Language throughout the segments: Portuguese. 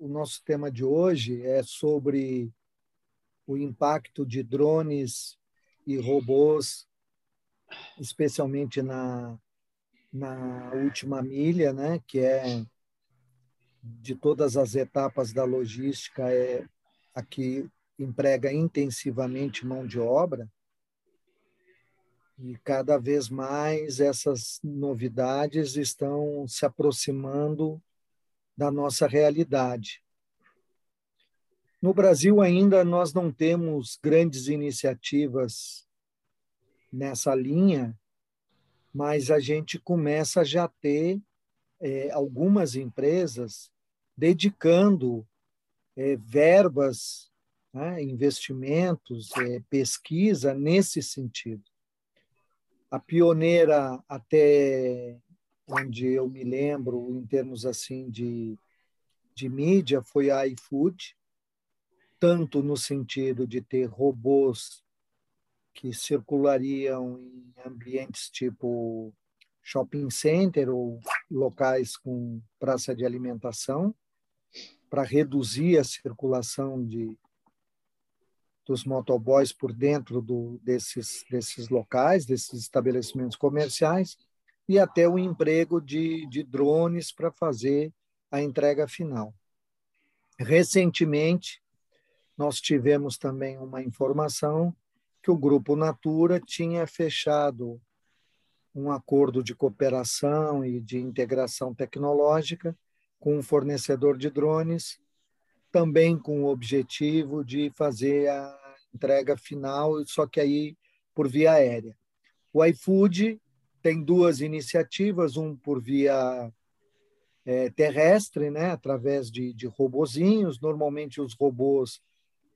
o nosso tema de hoje é sobre o impacto de drones e robôs, especialmente na, na última milha, né, que é de todas as etapas da logística é a que emprega intensivamente mão de obra. E cada vez mais essas novidades estão se aproximando da nossa realidade. No Brasil ainda nós não temos grandes iniciativas nessa linha, mas a gente começa a já ter é, algumas empresas dedicando é, verbas, né, investimentos, é, pesquisa nesse sentido. A pioneira até onde eu me lembro em termos assim de, de mídia foi a iFood, tanto no sentido de ter robôs que circulariam em ambientes tipo shopping center ou locais com praça de alimentação para reduzir a circulação de dos motoboys por dentro do, desses desses locais, desses estabelecimentos comerciais e até o emprego de, de drones para fazer a entrega final. Recentemente, nós tivemos também uma informação que o Grupo Natura tinha fechado um acordo de cooperação e de integração tecnológica com um fornecedor de drones, também com o objetivo de fazer a entrega final, só que aí por via aérea. O iFood tem duas iniciativas, um por via é, terrestre, né, através de, de robozinhos. Normalmente os robôs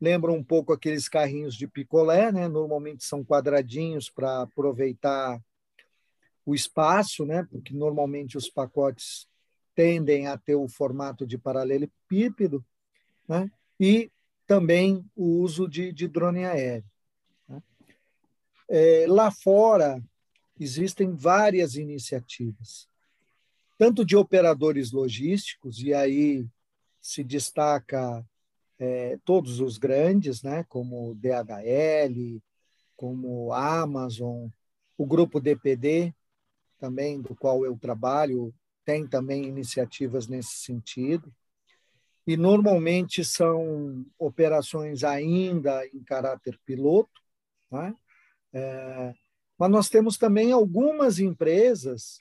lembram um pouco aqueles carrinhos de picolé, né? Normalmente são quadradinhos para aproveitar o espaço, né? Porque normalmente os pacotes tendem a ter o formato de paralelepípedo, né? E também o uso de, de drone aéreo. Né? É, lá fora existem várias iniciativas, tanto de operadores logísticos e aí se destaca é, todos os grandes, né, como DHL, como Amazon, o grupo DPD, também do qual eu trabalho, tem também iniciativas nesse sentido. E normalmente são operações ainda em caráter piloto, né? É, mas nós temos também algumas empresas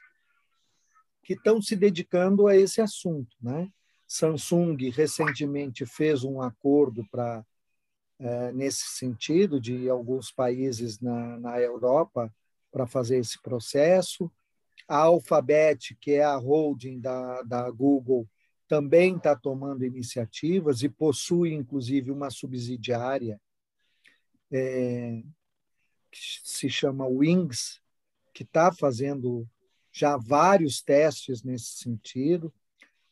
que estão se dedicando a esse assunto, né? Samsung recentemente fez um acordo para é, nesse sentido de alguns países na, na Europa para fazer esse processo. A Alphabet, que é a holding da, da Google, também está tomando iniciativas e possui, inclusive, uma subsidiária é, que se chama Wings, que está fazendo já vários testes nesse sentido.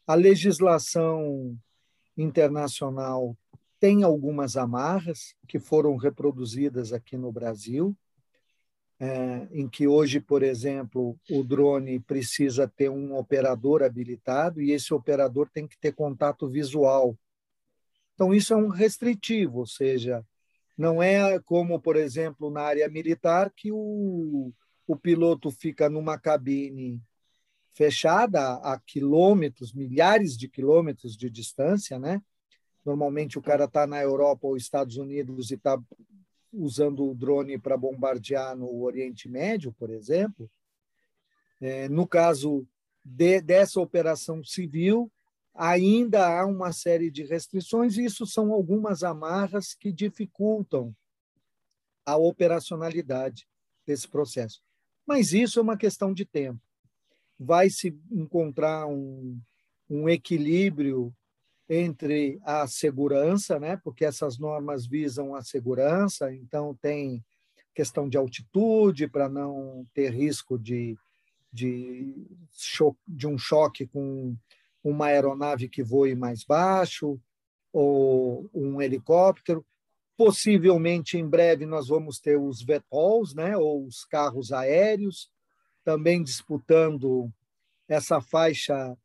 A legislação internacional tem algumas amarras que foram reproduzidas aqui no Brasil, é, em que hoje, por exemplo, o drone precisa ter um operador habilitado e esse operador tem que ter contato visual. Então, isso é um restritivo, ou seja, não é como, por exemplo, na área militar, que o, o piloto fica numa cabine fechada a quilômetros, milhares de quilômetros de distância, né? Normalmente o cara está na Europa ou Estados Unidos e está usando o drone para bombardear no Oriente Médio, por exemplo. É, no caso de, dessa operação civil, ainda há uma série de restrições, e isso são algumas amarras que dificultam a operacionalidade desse processo. Mas isso é uma questão de tempo vai se encontrar um, um equilíbrio entre a segurança, né? porque essas normas visam a segurança, então tem questão de altitude para não ter risco de, de, de um choque com uma aeronave que voe mais baixo ou um helicóptero. Possivelmente, em breve, nós vamos ter os VTOLs, né? ou os carros aéreos, também disputando essa faixa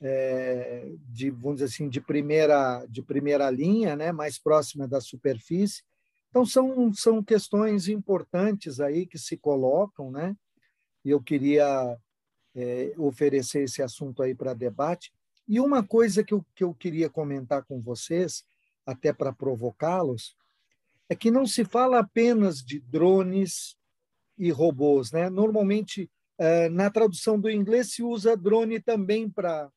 é, de vamos dizer assim de primeira de primeira linha, né, mais próxima da superfície. Então são são questões importantes aí que se colocam, né? E eu queria é, oferecer esse assunto aí para debate. E uma coisa que eu, que eu queria comentar com vocês, até para provocá-los, é que não se fala apenas de drones e robôs. Né? Normalmente, é, na tradução do inglês, se usa drone também para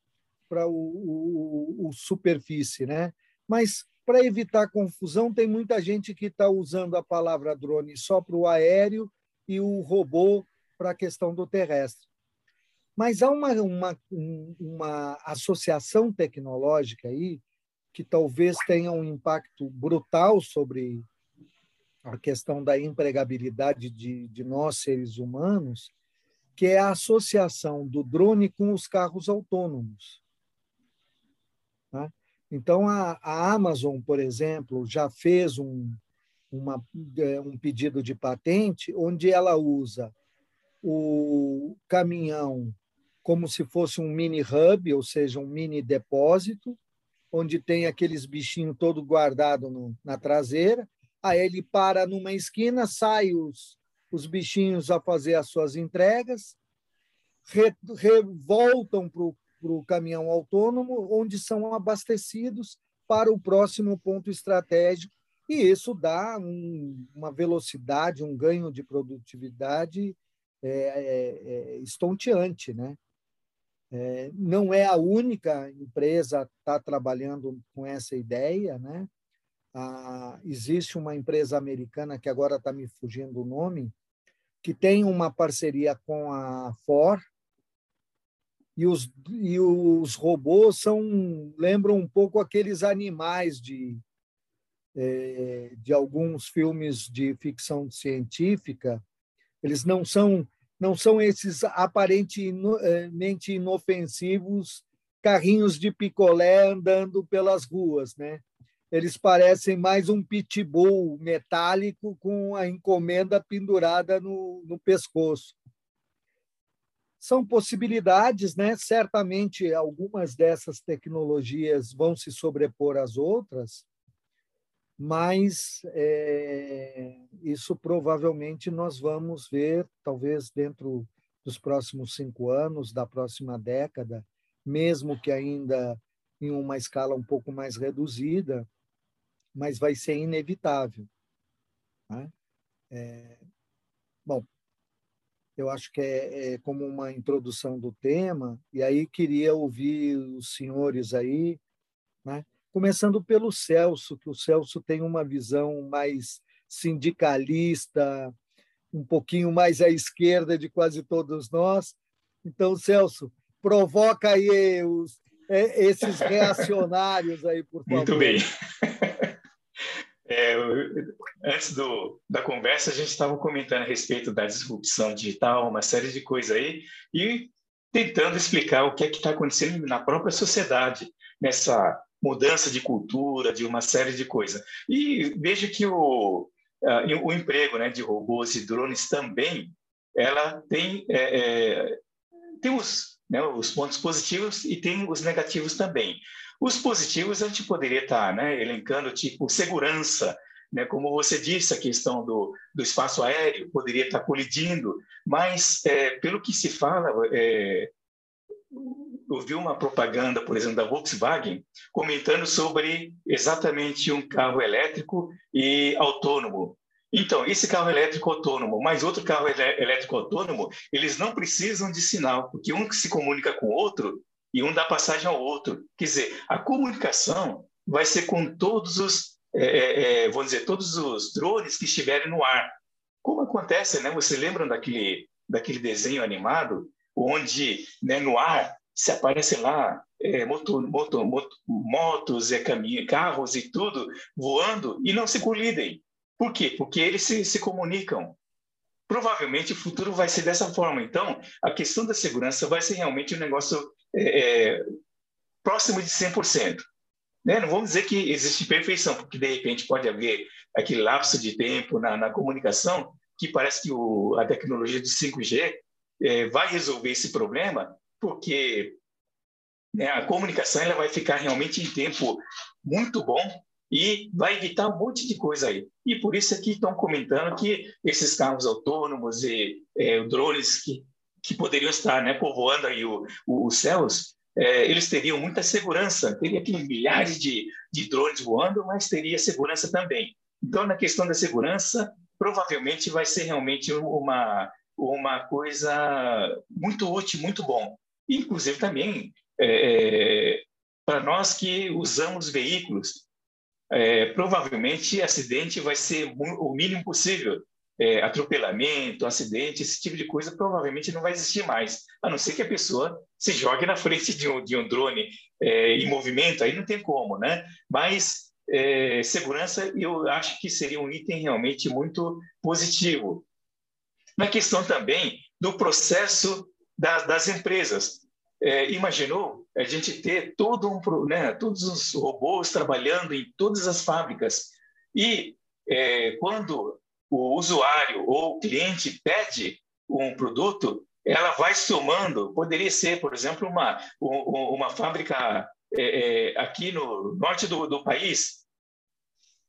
o, o, o superfície. Né? Mas, para evitar confusão, tem muita gente que está usando a palavra drone só para o aéreo e o robô para a questão do terrestre. Mas há uma, uma, uma associação tecnológica aí que talvez tenha um impacto brutal sobre a questão da empregabilidade de, de nós, seres humanos, que é a associação do drone com os carros autônomos. Tá? Então, a, a, Amazon, por exemplo, já fez um, uma, é, um pedido de patente onde ela usa o caminhão como se fosse um mini hub, ou seja, um mini depósito, onde tem aqueles bichinhos todo guardado no, na traseira. Aí ele para numa esquina, sai os, os bichinhos a fazer as suas entregas, re, re, voltam para o caminhão autônomo, onde são abastecidos para o próximo ponto estratégico. E isso dá um, uma velocidade, um ganho de produtividade é, é, é estonteante, né? É, não é a única empresa a estar tá trabalhando com essa ideia, né? Ah, existe uma empresa americana que agora está me fugindo o nome, que tem uma parceria com a Ford e os, e os robôs são lembram um pouco aqueles animais de é, de alguns filmes de ficção científica. Eles não são não são esses aparentemente inofensivos carrinhos de picolé andando pelas ruas, né? Eles parecem mais um pitbull metálico com a encomenda pendurada no, no pescoço. São possibilidades, né? Certamente algumas dessas tecnologias vão se sobrepor às outras, mas é, isso provavelmente nós vamos ver, talvez dentro dos próximos cinco anos, da próxima década, mesmo que ainda em uma escala um pouco mais reduzida, mas vai ser inevitável. Né? É, bom, eu acho que é, é, como uma introdução do tema, e aí queria ouvir os senhores aí, né? Começando pelo Celso, que o Celso tem uma visão mais sindicalista, um pouquinho mais à esquerda de quase todos nós. Então, Celso, provoca aí os, é, esses reacionários aí, por favor. Muito bem. É, antes do, da conversa, a gente estava comentando a respeito da disrupção digital, uma série de coisas aí, e tentando explicar o que é que está acontecendo na própria sociedade, nessa mudança de cultura, de uma série de coisas. E vejo que o, o emprego né, de robôs e drones também, ela tem, é, é, tem os, né, os pontos positivos e tem os negativos também. Os positivos a gente poderia estar né, elencando, tipo, segurança, né, como você disse, a questão do, do espaço aéreo poderia estar colidindo, mas, é, pelo que se fala, é, ouvi uma propaganda, por exemplo, da Volkswagen, comentando sobre exatamente um carro elétrico e autônomo. Então, esse carro elétrico autônomo, mais outro carro elétrico autônomo, eles não precisam de sinal, porque um se comunica com o outro e um dá passagem ao outro. Quer dizer, a comunicação vai ser com todos os, é, é, é vamos dizer, todos os drones que estiverem no ar. Como acontece, né? Você lembra daquele, daquele desenho animado onde né, no ar se aparece lá é, motor, motor, motor, motos, é, caminho, carros e tudo voando e não se colidem. Por quê? Porque eles se, se comunicam. Provavelmente o futuro vai ser dessa forma. Então, a questão da segurança vai ser realmente um negócio é, é, próximo de 100%. Né? Não vamos dizer que existe perfeição, porque de repente pode haver aquele lapso de tempo na, na comunicação que parece que o, a tecnologia de 5G é, vai resolver esse problema, porque né? A comunicação ela vai ficar realmente em tempo muito bom e vai evitar um monte de coisa aí. E por isso aqui estão comentando que esses carros autônomos e é, drones que, que poderiam estar né, povoando aí o, o, os céus, é, eles teriam muita segurança. Teria aqui milhares de, de drones voando, mas teria segurança também. Então, na questão da segurança, provavelmente vai ser realmente uma, uma coisa muito útil, muito bom. Inclusive também é, é para nós que usamos veículos, é, provavelmente acidente vai ser o mínimo possível. É, atropelamento, acidente, esse tipo de coisa provavelmente não vai existir mais, a não ser que a pessoa se jogue na frente de um, de um drone é, em movimento, aí não tem como, né? Mas é, segurança eu acho que seria um item realmente muito positivo. Na questão também do processo das, das empresas, é, imaginou a gente ter todo um, né, todos os robôs trabalhando em todas as fábricas e é, quando o usuário ou o cliente pede um produto, ela vai somando. Poderia ser, por exemplo, uma, uma fábrica é, é, aqui no norte do, do país,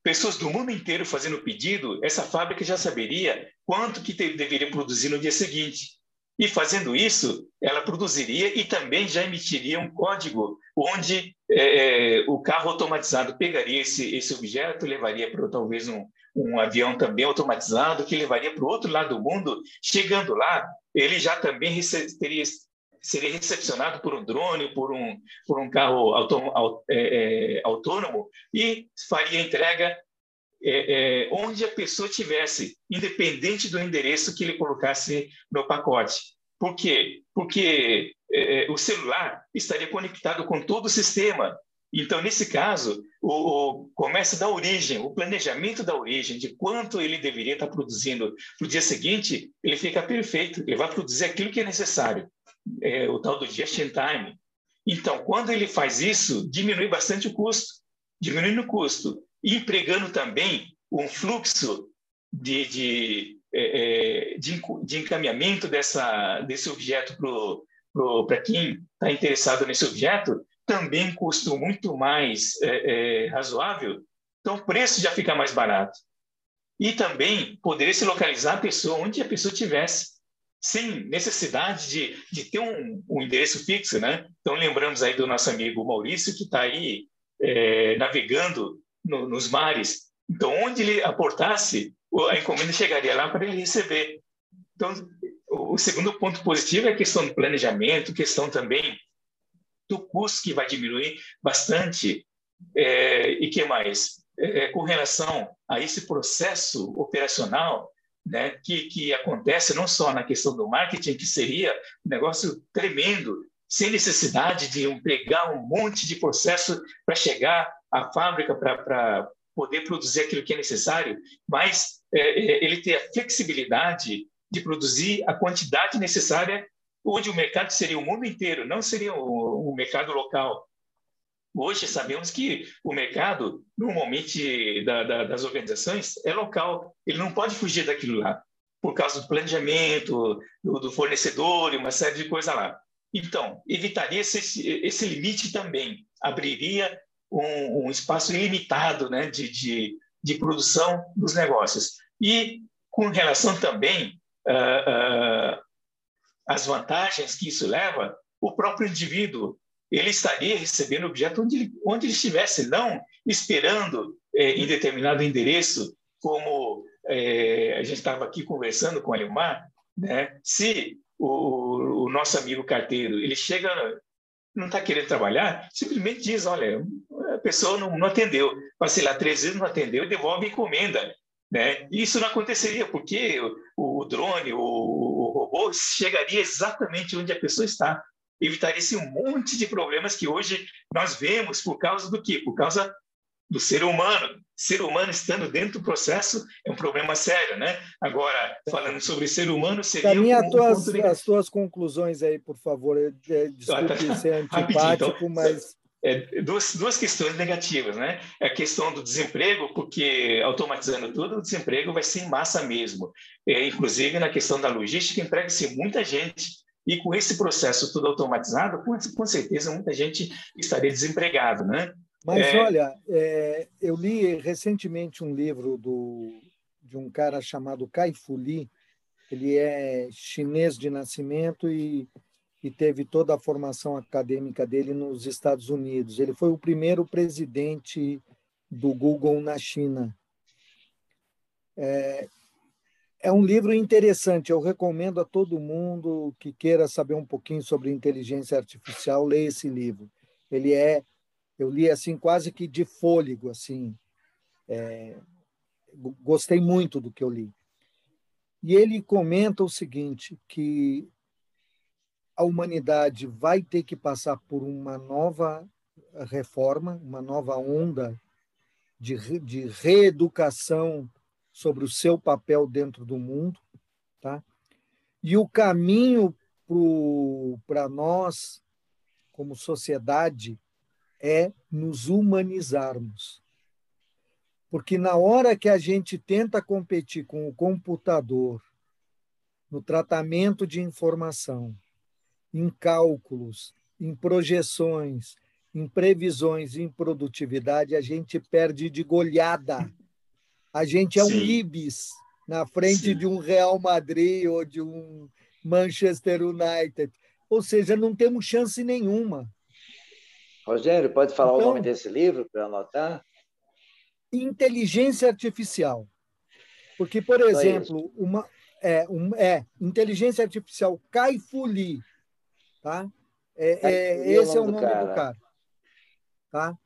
pessoas do mundo inteiro fazendo pedido, essa fábrica já saberia quanto que deveria produzir no dia seguinte. E fazendo isso, ela produziria e também já emitiria um código onde é, é, o carro automatizado pegaria esse, esse objeto, levaria para talvez um, um avião também automatizado, que levaria para o outro lado do mundo. Chegando lá, ele já também teria, seria recepcionado por um drone, por um, por um carro autônomo, é, é, autônomo e faria entrega é, é, onde a pessoa tivesse, independente do endereço que ele colocasse no pacote. Por quê? Porque é, é, o celular estaria conectado com todo o sistema. Então, nesse caso, o, o, começa da origem, o planejamento da origem, de quanto ele deveria estar produzindo para o dia seguinte, ele fica perfeito, ele vai produzir aquilo que é necessário, é, o tal do just in time. Então, quando ele faz isso, diminui bastante o custo. Diminuindo o custo empregando também um fluxo de, de, é, é de, de encaminhamento dessa, desse objeto para quem está interessado nesse objeto, também custo muito mais é, é, razoável, então o preço já fica mais barato. E também poderia se localizar a pessoa onde a pessoa estivesse, sem necessidade de, de ter um, um, endereço fixo, né? Então lembramos aí do nosso amigo Maurício que está aí é, navegando no, nos mares. Então, onde ele aportasse, a encomenda chegaria lá para ele receber. Então, o segundo ponto positivo é a questão do planejamento, questão também do custo que vai diminuir bastante. É, e que mais? É, com relação a esse processo operacional, né, que, que acontece não só na questão do marketing, que seria um negócio tremendo, sem necessidade de empregar um monte de processo para chegar à fábrica para poder produzir aquilo que é necessário, mas é, é, ele ter a flexibilidade de produzir a quantidade necessária, onde o mercado seria o mundo inteiro, não seria o, o mercado local. Hoje sabemos que o mercado, normalmente da, da, das organizações, é local, ele não pode fugir daquilo lá, por causa do planejamento, do, do fornecedor e uma série de coisas lá. Então, evitaria esse, esse limite também, abriria um, um espaço ilimitado né, de, de, de, produção dos negócios. E com relação também uh, uh, às vantagens que isso leva, o próprio indivíduo ele estaria recebendo o objeto onde ele, onde ele estivesse, não esperando é, em determinado endereço, como é, a gente estava aqui conversando com o Alemar, né? se o, o nosso amigo carteiro, ele chega, não está querendo trabalhar, simplesmente diz, olha, a pessoa não, não atendeu, passei lá três vezes, não atendeu e devolve a encomenda. Né? Isso não aconteceria, porque o, o drone, o, o, robô, chegaria exatamente onde a pessoa está. Evitaria-se um monte de problemas que hoje nós vemos por causa do quê? Por causa do ser humano. Ser humano estando dentro do processo é um problema sério, né? Agora, falando sobre ser humano, seria... Caminha um, tuas, as tuas conclusões aí, por favor. Desculpe ser antipático, então, mas... É, duas, duas questões negativas, né? É a questão do desemprego, porque automatizando tudo, o desemprego vai ser em massa mesmo. É, inclusive, na questão da logística, emprega-se muita gente E com esse processo tudo automatizado, com, com certeza muita gente estaria desempregado, né? Mas é... olha, é, eu li recentemente um livro do, de um cara chamado Kai Fu Lee. Ele é chinês de nascimento e, e teve toda a formação acadêmica dele nos Estados Unidos. Ele foi o primeiro presidente do Google na China. É, é um livro interessante, eu recomendo a todo mundo que queira saber um pouquinho sobre inteligência artificial, ler esse livro. Ele é, eu li assim quase que de fôlego, assim, é, gostei muito do que eu li. E ele comenta o seguinte, que a humanidade vai ter que passar por uma nova reforma, uma nova onda de, de reeducação sobre o seu papel dentro do mundo, tá? E o caminho para nós, como sociedade, é nos humanizarmos. Porque na hora que a gente tenta competir com o computador, no tratamento de informação, em cálculos, em projeções, em previsões, em produtividade, a gente perde de goleada. A gente é Sim. um Ibis na frente Sim. de um Real Madrid ou de um Manchester United. Ou seja, não temos chance nenhuma. Rogério, pode falar então, o nome desse livro para anotar? Inteligência Artificial. Porque, por exemplo, uma, é, um, é inteligência artificial Caifuli, tá? É, é, esse é o nome do cara. Do cara tá?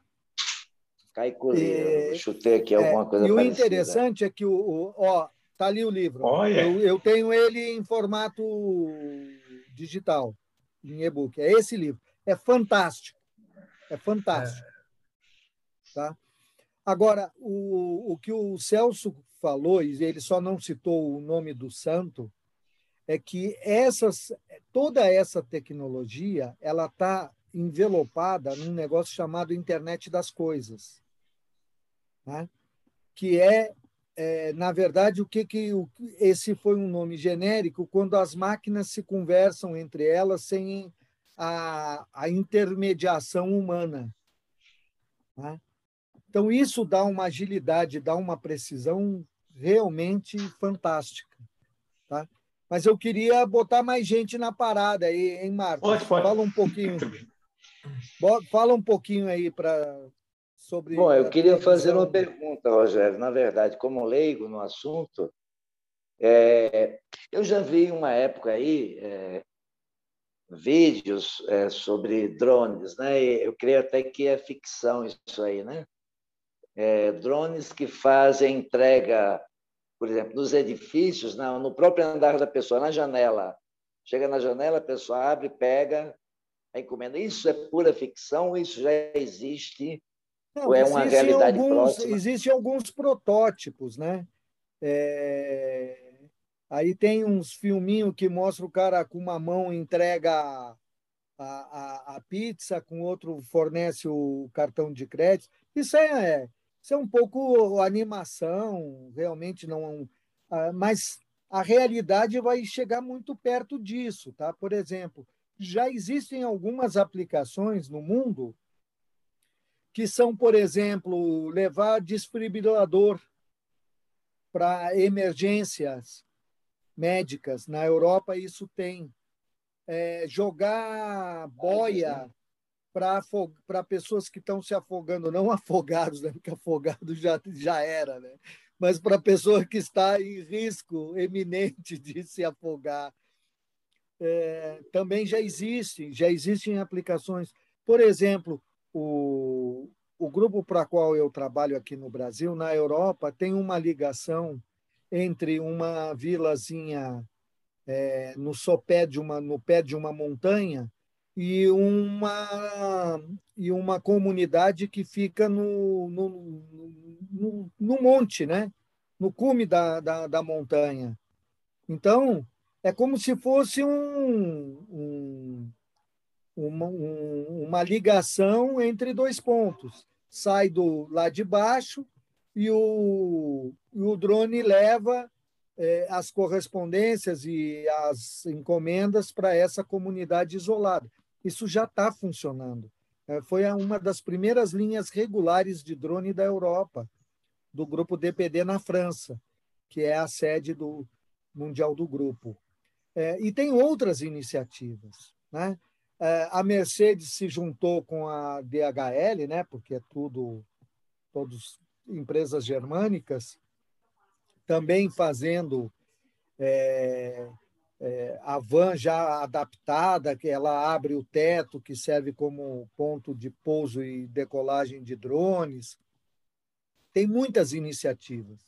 Cai e, chutei aqui alguma é, coisa E o interessante é que o, o, ó, tá ali o livro. Olha. Eu, eu tenho ele em formato digital, em e-book. É esse livro. É fantástico. É fantástico. É. Tá? Agora, o, o que o Celso falou, e ele só não citou o nome do santo, é que essas, toda essa tecnologia ela está envelopada num negócio chamado internet das coisas né? que é, é, na verdade, o que, que o, esse foi um nome genérico quando as máquinas se conversam entre elas sem a, a intermediação humana. Né? Então, isso dá uma agilidade, dá uma precisão realmente fantástica. Tá? Mas eu queria botar mais gente na parada aí, hein, Marcos? Pode, pode. Fala um pouquinho. Fala um pouquinho aí para sobre. Bom, eu queria fazer uma pergunta, Rogério. Na verdade, como leigo no assunto, é, eu já vi uma época aí é, vídeos é, sobre drones, né? Eu creio até que é ficção isso aí, né? É, drones que fazem entrega, por exemplo, nos edifícios, no próprio andar da pessoa, na janela. Chega na janela, a pessoa abre, pega a encomenda. Isso é pura ficção? Isso já existe? Não, Ou é uma realidade alguns, próxima? Existem alguns protótipos, né? É... Aí tem uns filminhos que mostra o cara com uma mão entrega a, a, a, pizza, com outro fornece o cartão de crédito. Isso é, isso é um pouco animação, realmente não. É mas a realidade vai chegar muito perto disso, tá? Por exemplo, já existem algumas aplicações no mundo que são, por exemplo, levar desfibrilador para emergências médicas. Na Europa, isso tem. É, jogar boia para pessoas que estão se afogando, não afogados, né? porque afogado já, já era, né? mas para pessoa que está em risco eminente de se afogar. É, também já existem, já existem aplicações. Por exemplo, o, o grupo para qual eu trabalho aqui no Brasil, na Europa, tem uma ligação entre uma vilazinha é, no sopé de uma no pé de uma montanha e uma e uma comunidade que fica no, no, no, no monte, né? no cume da, da, da, montanha. Então, é como se fosse um, um uma, um, uma ligação entre dois pontos. Sai do lá de baixo e o, e o drone leva é, as correspondências e as encomendas para essa comunidade isolada. Isso já está funcionando. É, foi uma das primeiras linhas regulares de drone da Europa, do grupo DPD na França, que é a sede do mundial do grupo. É, e tem outras iniciativas. Né? É, a Mercedes se juntou com a DHL, né? porque é tudo, todos empresas germânicas, também fazendo é, é, a van já adaptada, que ela abre o teto, que serve como ponto de pouso e decolagem de drones. Tem muitas iniciativas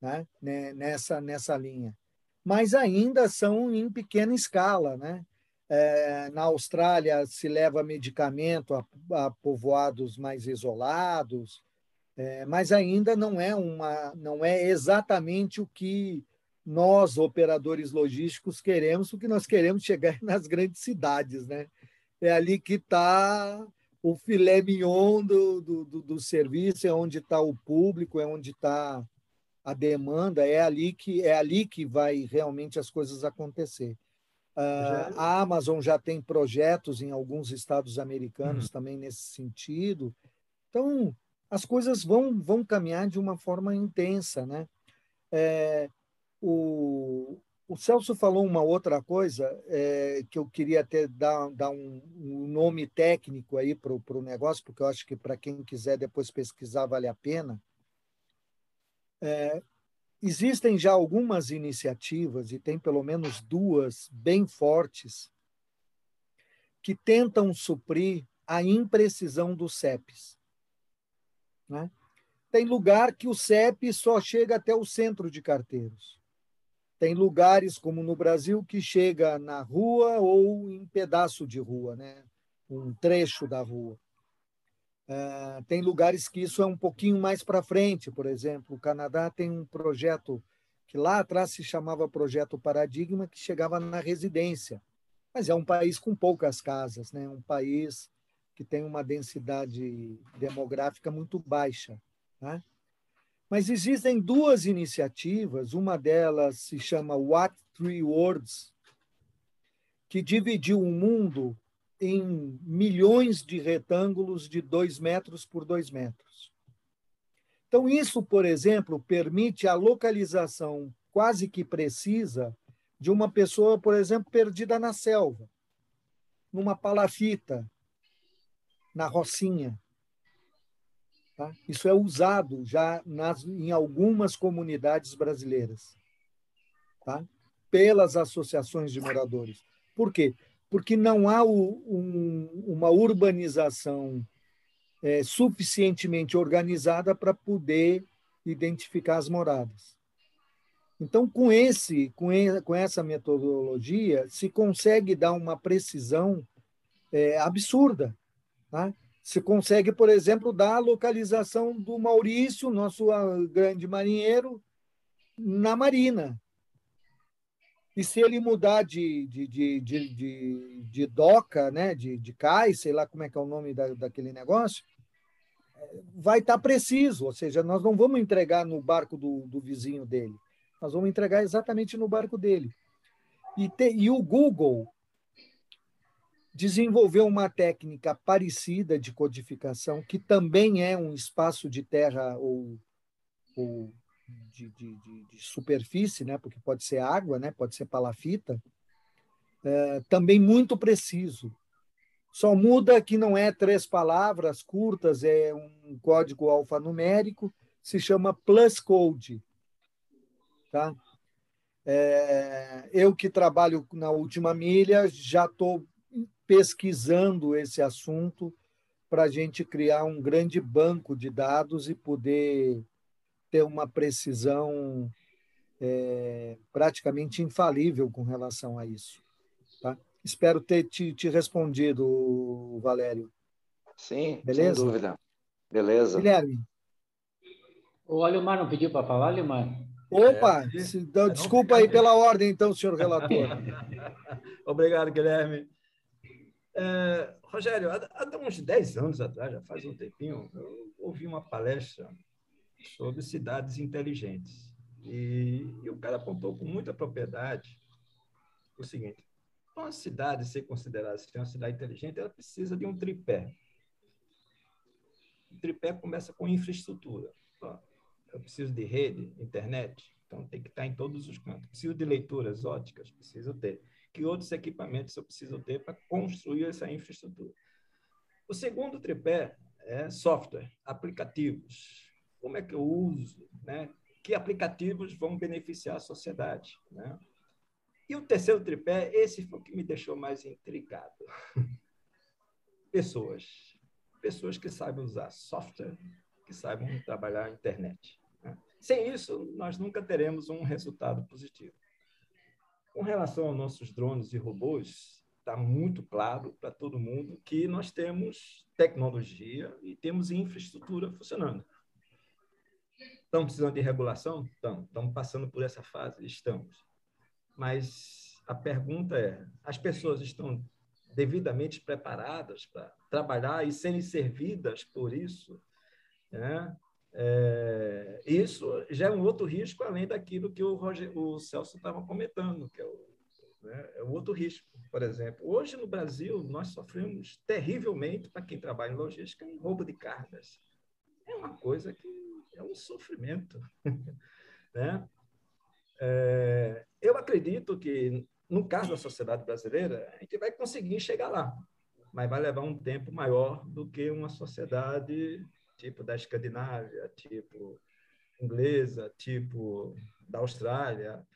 né, nessa, nessa linha, mas ainda são em pequena escala. Né? É, na Austrália se leva medicamento a, a povoados mais isolados, é, mas ainda não é uma, não é exatamente o que nós operadores logísticos queremos, porque nós queremos chegar nas grandes cidades, né? É ali que está o filé mignon do, do, do, do serviço, é onde está o público, é onde está a demanda, é ali que é ali que vai realmente as coisas acontecer. Uh, a Amazon já tem projetos em alguns estados americanos uhum. também nesse sentido. Então, as coisas vão, vão caminhar de uma forma intensa. Né? É, o, o Celso falou uma outra coisa é, que eu queria até dar, dar um, um nome técnico aí para o negócio, porque eu acho que para quem quiser depois pesquisar vale a pena. É, existem já algumas iniciativas, e tem pelo menos duas bem fortes, que tentam suprir a imprecisão dos CEPs. Né? Tem lugar que o CEP só chega até o centro de carteiros. Tem lugares, como no Brasil, que chega na rua ou em pedaço de rua, né? um trecho da rua. Uh, tem lugares que isso é um pouquinho mais para frente, por exemplo, o Canadá tem um projeto que lá atrás se chamava Projeto Paradigma, que chegava na residência. Mas é um país com poucas casas, né? um país que tem uma densidade demográfica muito baixa. Né? Mas existem duas iniciativas, uma delas se chama What Three Words, que dividiu o mundo em milhões de retângulos de dois metros por dois metros. Então, isso, por exemplo, permite a localização quase que precisa de uma pessoa, por exemplo, perdida na selva, numa palafita, na Rocinha. Tá? Isso é usado já nas, em algumas comunidades brasileiras, tá? pelas associações de moradores. Por quê? Porque não há o, um, uma urbanização é, suficientemente organizada para poder identificar as moradas. Então, com esse, com, com essa metodologia, se consegue dar uma precisão é, absurda Tá? Se consegue, por exemplo, dar a localização do Maurício, nosso ah, grande marinheiro, na Marina. E se ele mudar de, de, de, de, de, de doca, né, de, de cais, sei lá como é que é o nome da, daquele negócio, vai estar tá preciso, ou seja, nós não vamos entregar no barco do, do vizinho dele, nós vamos entregar exatamente no barco dele. E, te, e o Google desenvolveu uma técnica parecida de codificação, que também é um espaço de terra ou, ou de, de, de, de, superfície, né? porque pode ser água, né? pode ser palafita, é, também muito preciso. Só muda que não é três palavras curtas, é um código alfanumérico, se chama plus code. Tá? É, eu que trabalho na última milha, já estou pesquisando esse assunto para a gente criar um grande banco de dados e poder ter uma precisão é, praticamente infalível com relação a isso. Tá? Espero ter te, te respondido, Valério. Sim, Beleza? sem dúvida. Beleza. Guilherme. O Alemar não pediu para falar, Alemar? Opa, é, se, desculpa aí pela ordem, então, senhor relator. Obrigado, Guilherme. É, Rogério, há, uns 10 anos atrás, já faz um tempinho, eu ouvi uma palestra sobre cidades inteligentes. E, e o cara apontou com muita propriedade o seguinte: uma cidade ser considerada ser uma cidade inteligente, ela precisa de um tripé. O tripé começa com infraestrutura. Eu preciso de rede, internet, então tem que estar em todos os cantos. Preciso de leituras óticas, preciso ter. Que outros equipamentos eu preciso ter para construir essa infraestrutura? O segundo tripé é software, aplicativos. Como é que eu uso? Né? Que aplicativos vão beneficiar a sociedade? Né? E o terceiro tripé, esse foi o que me deixou mais intrigado. Pessoas. Pessoas que sabem usar software, que saibam trabalhar a internet. Né? Sem isso, nós nunca teremos um resultado positivo. Com relação aos nossos drones e robôs, está muito claro para todo mundo que nós temos tecnologia e temos infraestrutura funcionando. Estamos precisando de regulação? Estamos. Estamos passando por essa fase? Estamos. Mas a pergunta é: as pessoas estão devidamente preparadas para trabalhar e serem servidas por isso? Né? É, isso já é um outro risco, além daquilo que o, Roger, o Celso estava comentando, que é o, né, é outro risco. Por exemplo, hoje no Brasil, nós sofremos terrivelmente, para quem trabalha em logística, em roubo de cargas. É uma coisa que é um sofrimento. né? É, eu acredito que, no caso da sociedade brasileira, a gente vai conseguir chegar lá, mas vai levar um tempo maior do que uma sociedade tipo da Escandinávia, tipo inglesa, tipo da Austrália,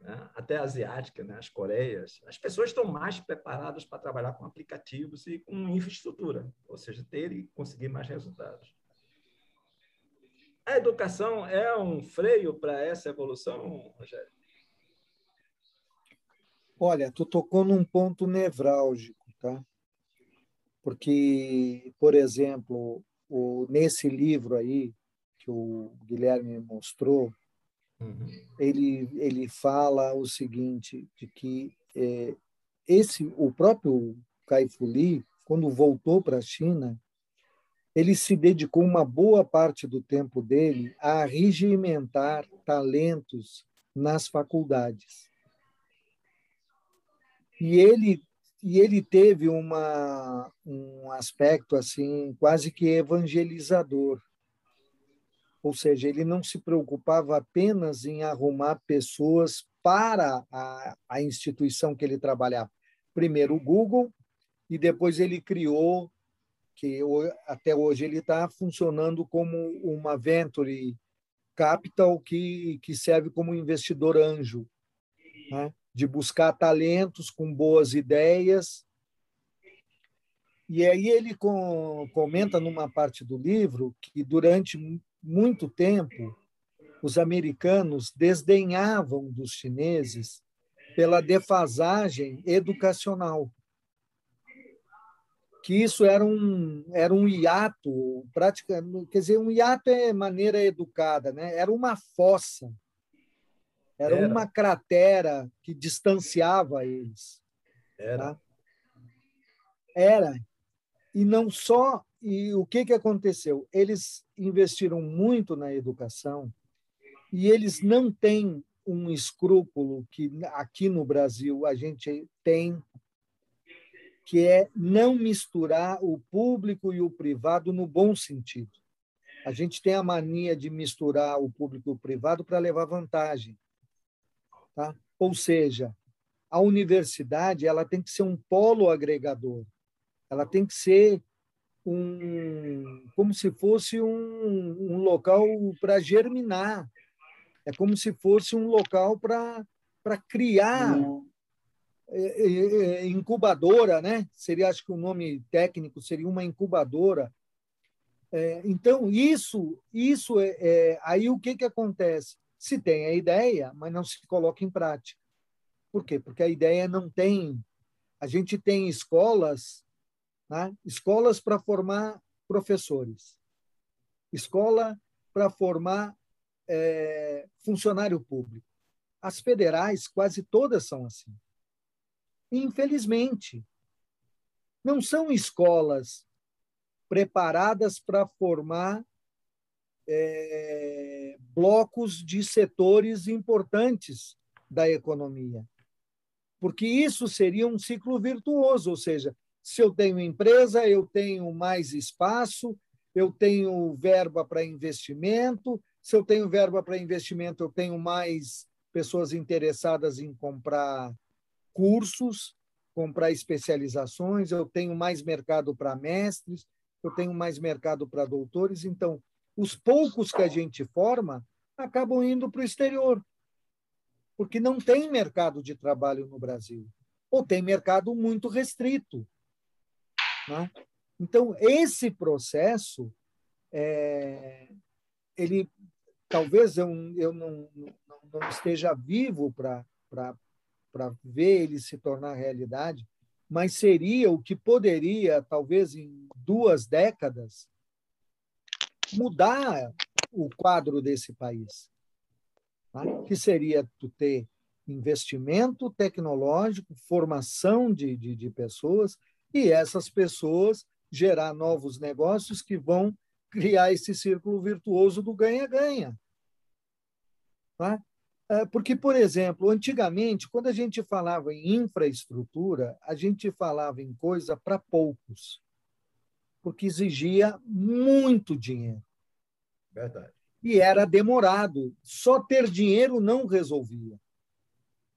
né? até asiática, né? as Coreias. As pessoas estão mais preparadas para trabalhar com aplicativos e com infraestrutura, ou seja, ter e conseguir mais resultados. A educação é um freio para essa evolução, Rogério? Olha, tu tocou num ponto nevrálgico, tá? Porque, por exemplo, o, nesse livro aí que o Guilherme mostrou, uhum. ele, ele fala o seguinte, de que é, esse o próprio Kai Fu Lee, quando voltou para a China, ele se dedicou uma boa parte do tempo dele a regimentar talentos nas faculdades. E ele e ele teve uma, um aspecto assim quase que evangelizador. Ou seja, ele não se preocupava apenas em arrumar pessoas para a, a instituição que ele trabalhava. Primeiro o Google, e depois ele criou, que até hoje ele está funcionando como uma venture capital que, que serve como investidor anjo. Né? De buscar talentos com boas ideias. E aí ele comenta numa parte do livro que durante muito tempo os americanos desdenhavam dos chineses pela defasagem educacional. Que isso era um, era um hiato, praticamente, quer dizer, um hiato é maneira educada, né? era uma fossa era, Era. uma cratera que distanciava eles. Era. Tá? Era. E não só. E o que, que aconteceu? Eles investiram muito na educação e eles não têm um escrúpulo que aqui no Brasil a gente tem, que é não misturar o público e o privado no bom sentido. A gente tem a mania de misturar o público e o privado para levar vantagem. Tá? Ou seja, a universidade ela tem que ser um polo agregador, ela tem que ser um, como se fosse um, um local para germinar, é como se fosse um local para criar é, é, é, incubadora, né? Seria, acho que o nome técnico seria uma incubadora. É, então isso, isso é, aí o que que acontece? Se tem a ideia, mas não se coloca em prática. Por quê? Porque a ideia não tem. A gente tem escolas, né? escolas para formar professores, escola para formar é, funcionário público. As federais, quase todas são assim. Infelizmente, não são escolas preparadas para formar é, blocos de setores importantes da economia. Porque isso seria um ciclo virtuoso, ou seja, se eu tenho empresa, eu tenho mais espaço, eu tenho verba para investimento, se eu tenho verba para investimento, eu tenho mais pessoas interessadas em comprar cursos, comprar especializações, eu tenho mais mercado para mestres, eu tenho mais mercado para doutores. Então, os poucos que a gente forma acabam indo para o exterior, porque não tem mercado de trabalho no Brasil, ou tem mercado muito restrito. Né? Então, esse processo, é, ele talvez eu, eu não, não, não esteja vivo para ver ele se tornar realidade, mas seria o que poderia, talvez em duas décadas, mudar o quadro desse país. Tá? Que seria tu ter investimento tecnológico, formação de, de, de pessoas, e essas pessoas gerar novos negócios que vão criar esse círculo virtuoso do ganha-ganha. Tá? É, porque, por exemplo, antigamente, quando a gente falava em infraestrutura, a gente falava em coisa para poucos, porque exigia muito dinheiro. Verdade. E era demorado. Só ter dinheiro não resolvia.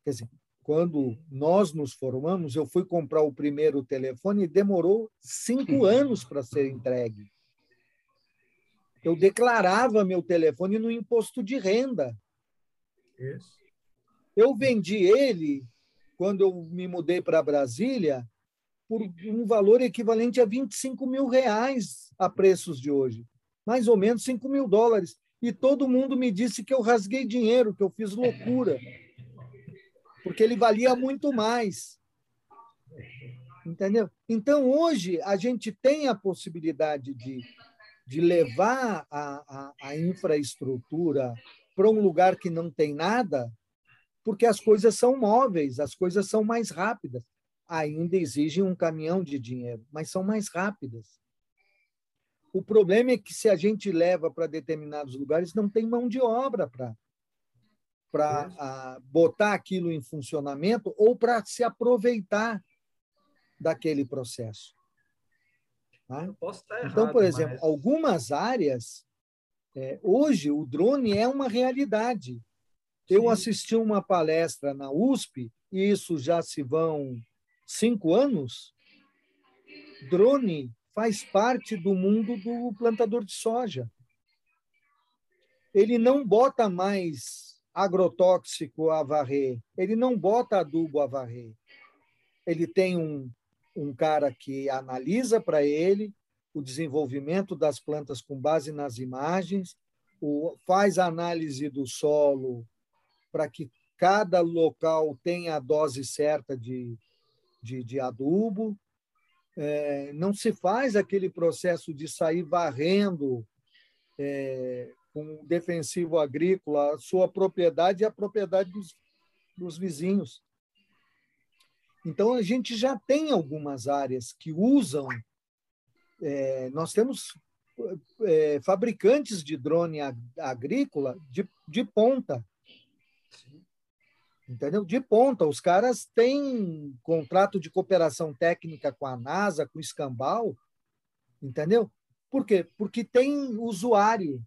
Quer dizer, quando nós nos formamos, eu fui comprar o primeiro telefone e demorou cinco anos para ser entregue. Eu declarava meu telefone no imposto de renda. Isso. Eu vendi ele, quando eu me mudei para Brasília, por um valor equivalente a 25 mil reais a preços de hoje. Mais ou menos 5 mil dólares. E todo mundo me disse que eu rasguei dinheiro, que eu fiz loucura porque ele valia muito mais. Entendeu? Então, hoje, a gente tem a possibilidade de, de levar a, a, a infraestrutura para um lugar que não tem nada, porque as coisas são móveis, as coisas são mais rápidas. Ainda exigem um caminhão de dinheiro, mas são mais rápidas. O problema é que se a gente leva para determinados lugares, não tem mão de obra para para botar aquilo em funcionamento ou para se aproveitar daquele processo. Tá? então, por exemplo, mas... algumas áreas, é, hoje o drone é uma realidade. Sim. Eu assisti uma palestra na USP, e isso já se vão cinco anos. Drone faz parte do mundo do plantador de soja. Ele não bota mais agrotóxico a varrer, ele não bota adubo a varrer. Ele tem um, um cara que analisa para ele o desenvolvimento das plantas com base nas imagens, o, faz análise do solo para que cada local tenha a dose certa de, de, de adubo. É, não se faz aquele processo de sair varrendo é, com defensivo agrícola, a sua propriedade e a propriedade dos, dos vizinhos. Então, a gente já tem algumas áreas que usam. É, nós temos é, fabricantes de drone agrícola de, de ponta. Entendeu? De ponta. Os caras têm contrato de cooperação técnica com a NASA, com o Escambau. Entendeu? Por quê? Porque tem usuário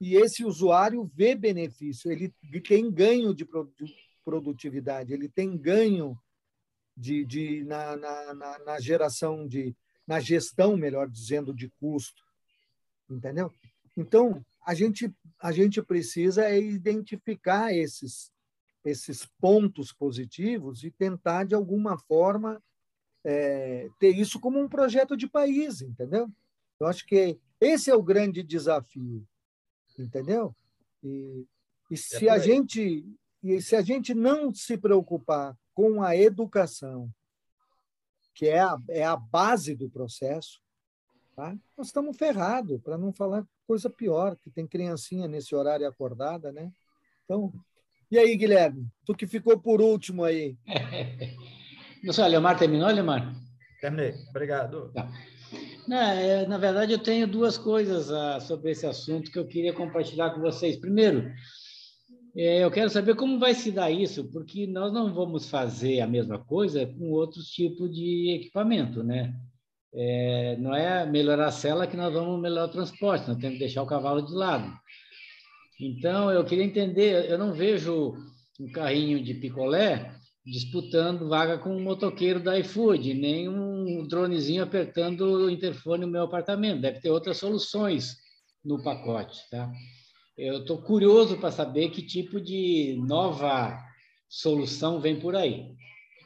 e esse usuário vê benefício, ele tem ganho de produtividade, ele tem ganho de, de na, na, na, geração de, na gestão, melhor dizendo, de custo, entendeu? Então a gente a gente precisa é identificar esses esses pontos positivos e tentar de alguma forma é, ter isso como um projeto de país, entendeu? Eu acho que esse é o grande desafio entendeu? E, e se é a gente e se a gente não se preocupar com a educação, que é a, é a base do processo, tá? nós estamos ferrados, para não falar coisa pior, que tem criancinha nesse horário acordada, né? Então, e aí, Guilherme? Tu que ficou por último aí. Não sei, Leomar terminou, Leomar? Terminei. Obrigado. Tá. é, na verdade, eu tenho duas coisas ah, sobre esse assunto que eu queria compartilhar com vocês. Primeiro, é, eu quero saber como vai se dar isso, porque nós não vamos fazer a mesma coisa com outros tipos de equipamento, né? É, não é melhorar a cela que nós vamos melhorar o transporte, nós temos que deixar o cavalo de lado. Então, eu queria entender, eu não vejo um carrinho de picolé disputando vaga com um motoqueiro da iFood, nem um dronezinho apertando o interfone no meu apartamento. Deve ter outras soluções no pacote, tá? Eu estou curioso para saber que tipo de nova solução vem por aí.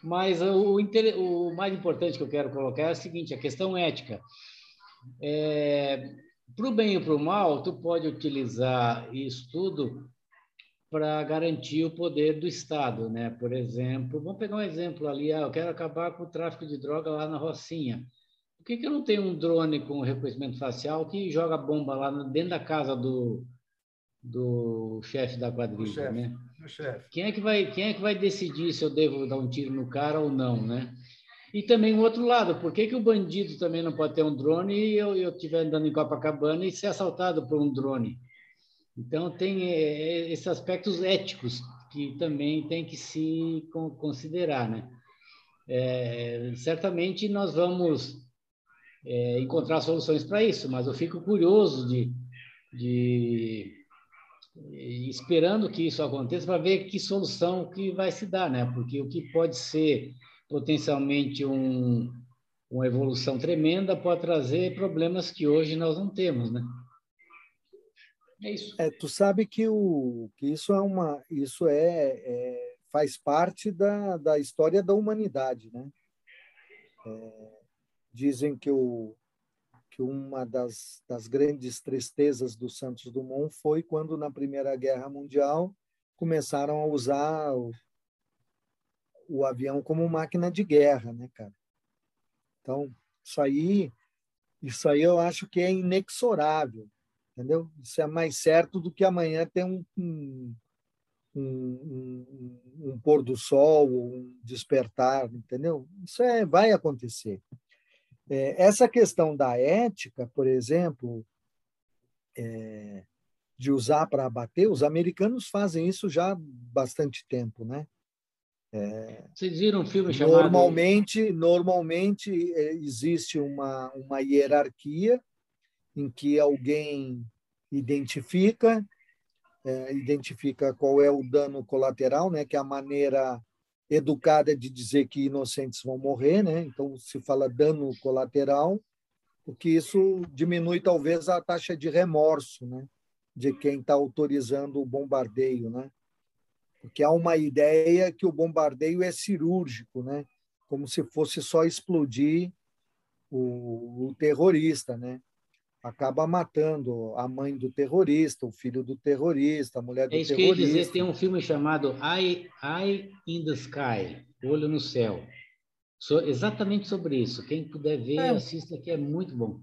Mas o, o mais importante que eu quero colocar é o seguinte: a questão ética. É, para o bem e para o mal, tu pode utilizar isso tudo para garantir o poder do Estado, né? Por exemplo, vamos pegar um exemplo ali, ah, eu quero acabar com o tráfico de droga lá na Rocinha. Por que, que eu não tenho um drone com reconhecimento facial que joga bomba lá dentro da casa do, do chefe da quadrilha, chef, né? Quem é que vai quem é que vai decidir se eu devo dar um tiro no cara ou não, né? E também o outro lado, por que, que o bandido também não pode ter um drone e eu estiver andando em Copacabana e ser assaltado por um drone? Então tem é, é, esses aspectos éticos que também tem que se considerar, né? É, certamente nós vamos é, encontrar soluções para isso, mas eu fico curioso de, de esperando que isso aconteça para ver que solução que vai se dar, né? Porque o que pode ser potencialmente um, uma evolução tremenda pode trazer problemas que hoje nós não temos, né? É isso. É, tu sabe que, o, que isso é uma isso é, é faz parte da, da história da humanidade, né? É, dizem que o que uma das, das grandes tristezas do Santos Dumont foi quando, na Primeira Guerra Mundial, começaram a usar o avião como máquina de guerra, né, cara? Então, isso aí, isso aí eu acho que é inexorável, entendeu? Isso é mais certo do que amanhã ter um, um, um, um, pôr do sol, um despertar, entendeu? Isso é, vai acontecer. É, essa questão da ética, por exemplo, é, de usar para abater, os americanos fazem isso já há bastante tempo, né? É, Vocês viram um filme chamado... Normalmente, normalmente é, existe uma, uma hierarquia em que alguém identifica, é, identifica qual é o dano colateral, né? que é a maneira educada de dizer que inocentes vão morrer, né? Então se fala dano colateral, porque isso diminui talvez a taxa de remorso, né? De quem está autorizando o bombardeio, né? Porque há uma ideia que o bombardeio é cirúrgico, né? Como se fosse só explodir o, o terrorista, né? acaba matando a mãe do terrorista, o filho do terrorista, a mulher do terrorista. É isso terrorista. que eu ia dizer, tem um filme chamado Eye, Eye in the Sky, Olho no Céu. So, exatamente sobre isso. Quem puder ver, é. assista que é muito bom.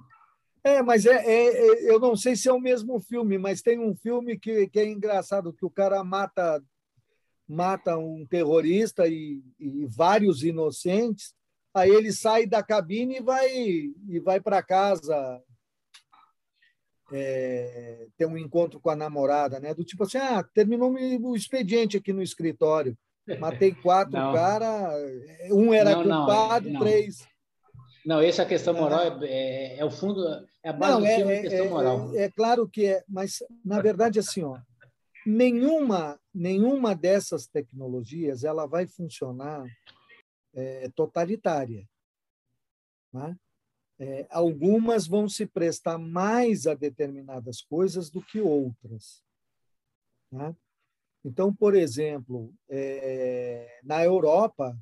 É, mas é, é, é, eu não sei se é o mesmo filme, mas tem um filme que, que é engraçado, que o cara mata mata um terrorista e, e vários inocentes, aí ele sai da cabine e vai e vai para casa é, ter um encontro com a namorada, né? Do tipo assim, ah, terminou o expediente aqui no escritório. Matei quatro caras, um era não, culpado, não, três. Não, essa é questão moral é, é, é, o fundo, é a base não, do é, filme é, questão moral. É, claro que é, mas na verdade assim, ó, nenhuma nenhuma dessas tecnologias ela vai funcionar totalitária, né? é, algumas vão se prestar mais a determinadas coisas do que outras. Né? Então, por exemplo, é, na Europa,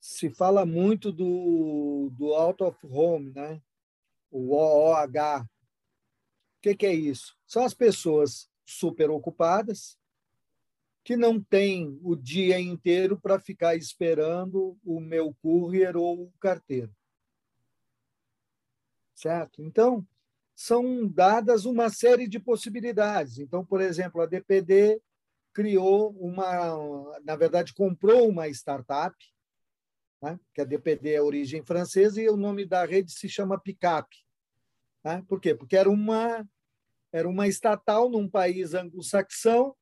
se fala muito do, do out of home, né? o OOH. O que, que é isso? São as pessoas super ocupadas que não têm o dia inteiro para ficar esperando o meu courier ou o carteiro certo? Então, são dadas uma série de possibilidades. Então, por exemplo, a DPD criou uma, na verdade, comprou uma startup né? que a DPD é origem francesa e o nome da rede se chama Picap. Né? Por quê? Porque era uma, era uma estatal num país anglo-saxão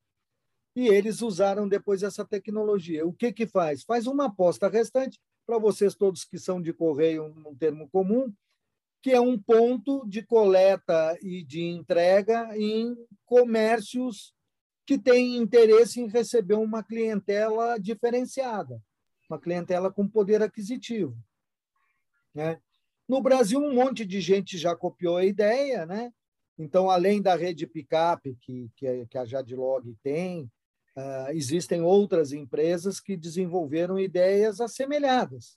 e eles usaram depois essa tecnologia. O que, que faz? Faz uma aposta restante, para vocês todos que são de correio, um termo comum, que é um ponto de coleta e de entrega em comércios que têm interesse em receber uma clientela diferenciada, uma clientela com poder aquisitivo. Né? No Brasil, um monte de gente já copiou a ideia, né? Então, além da rede picape que, que a Jadlog tem, uh, existem outras empresas que desenvolveram ideias assemelhadas,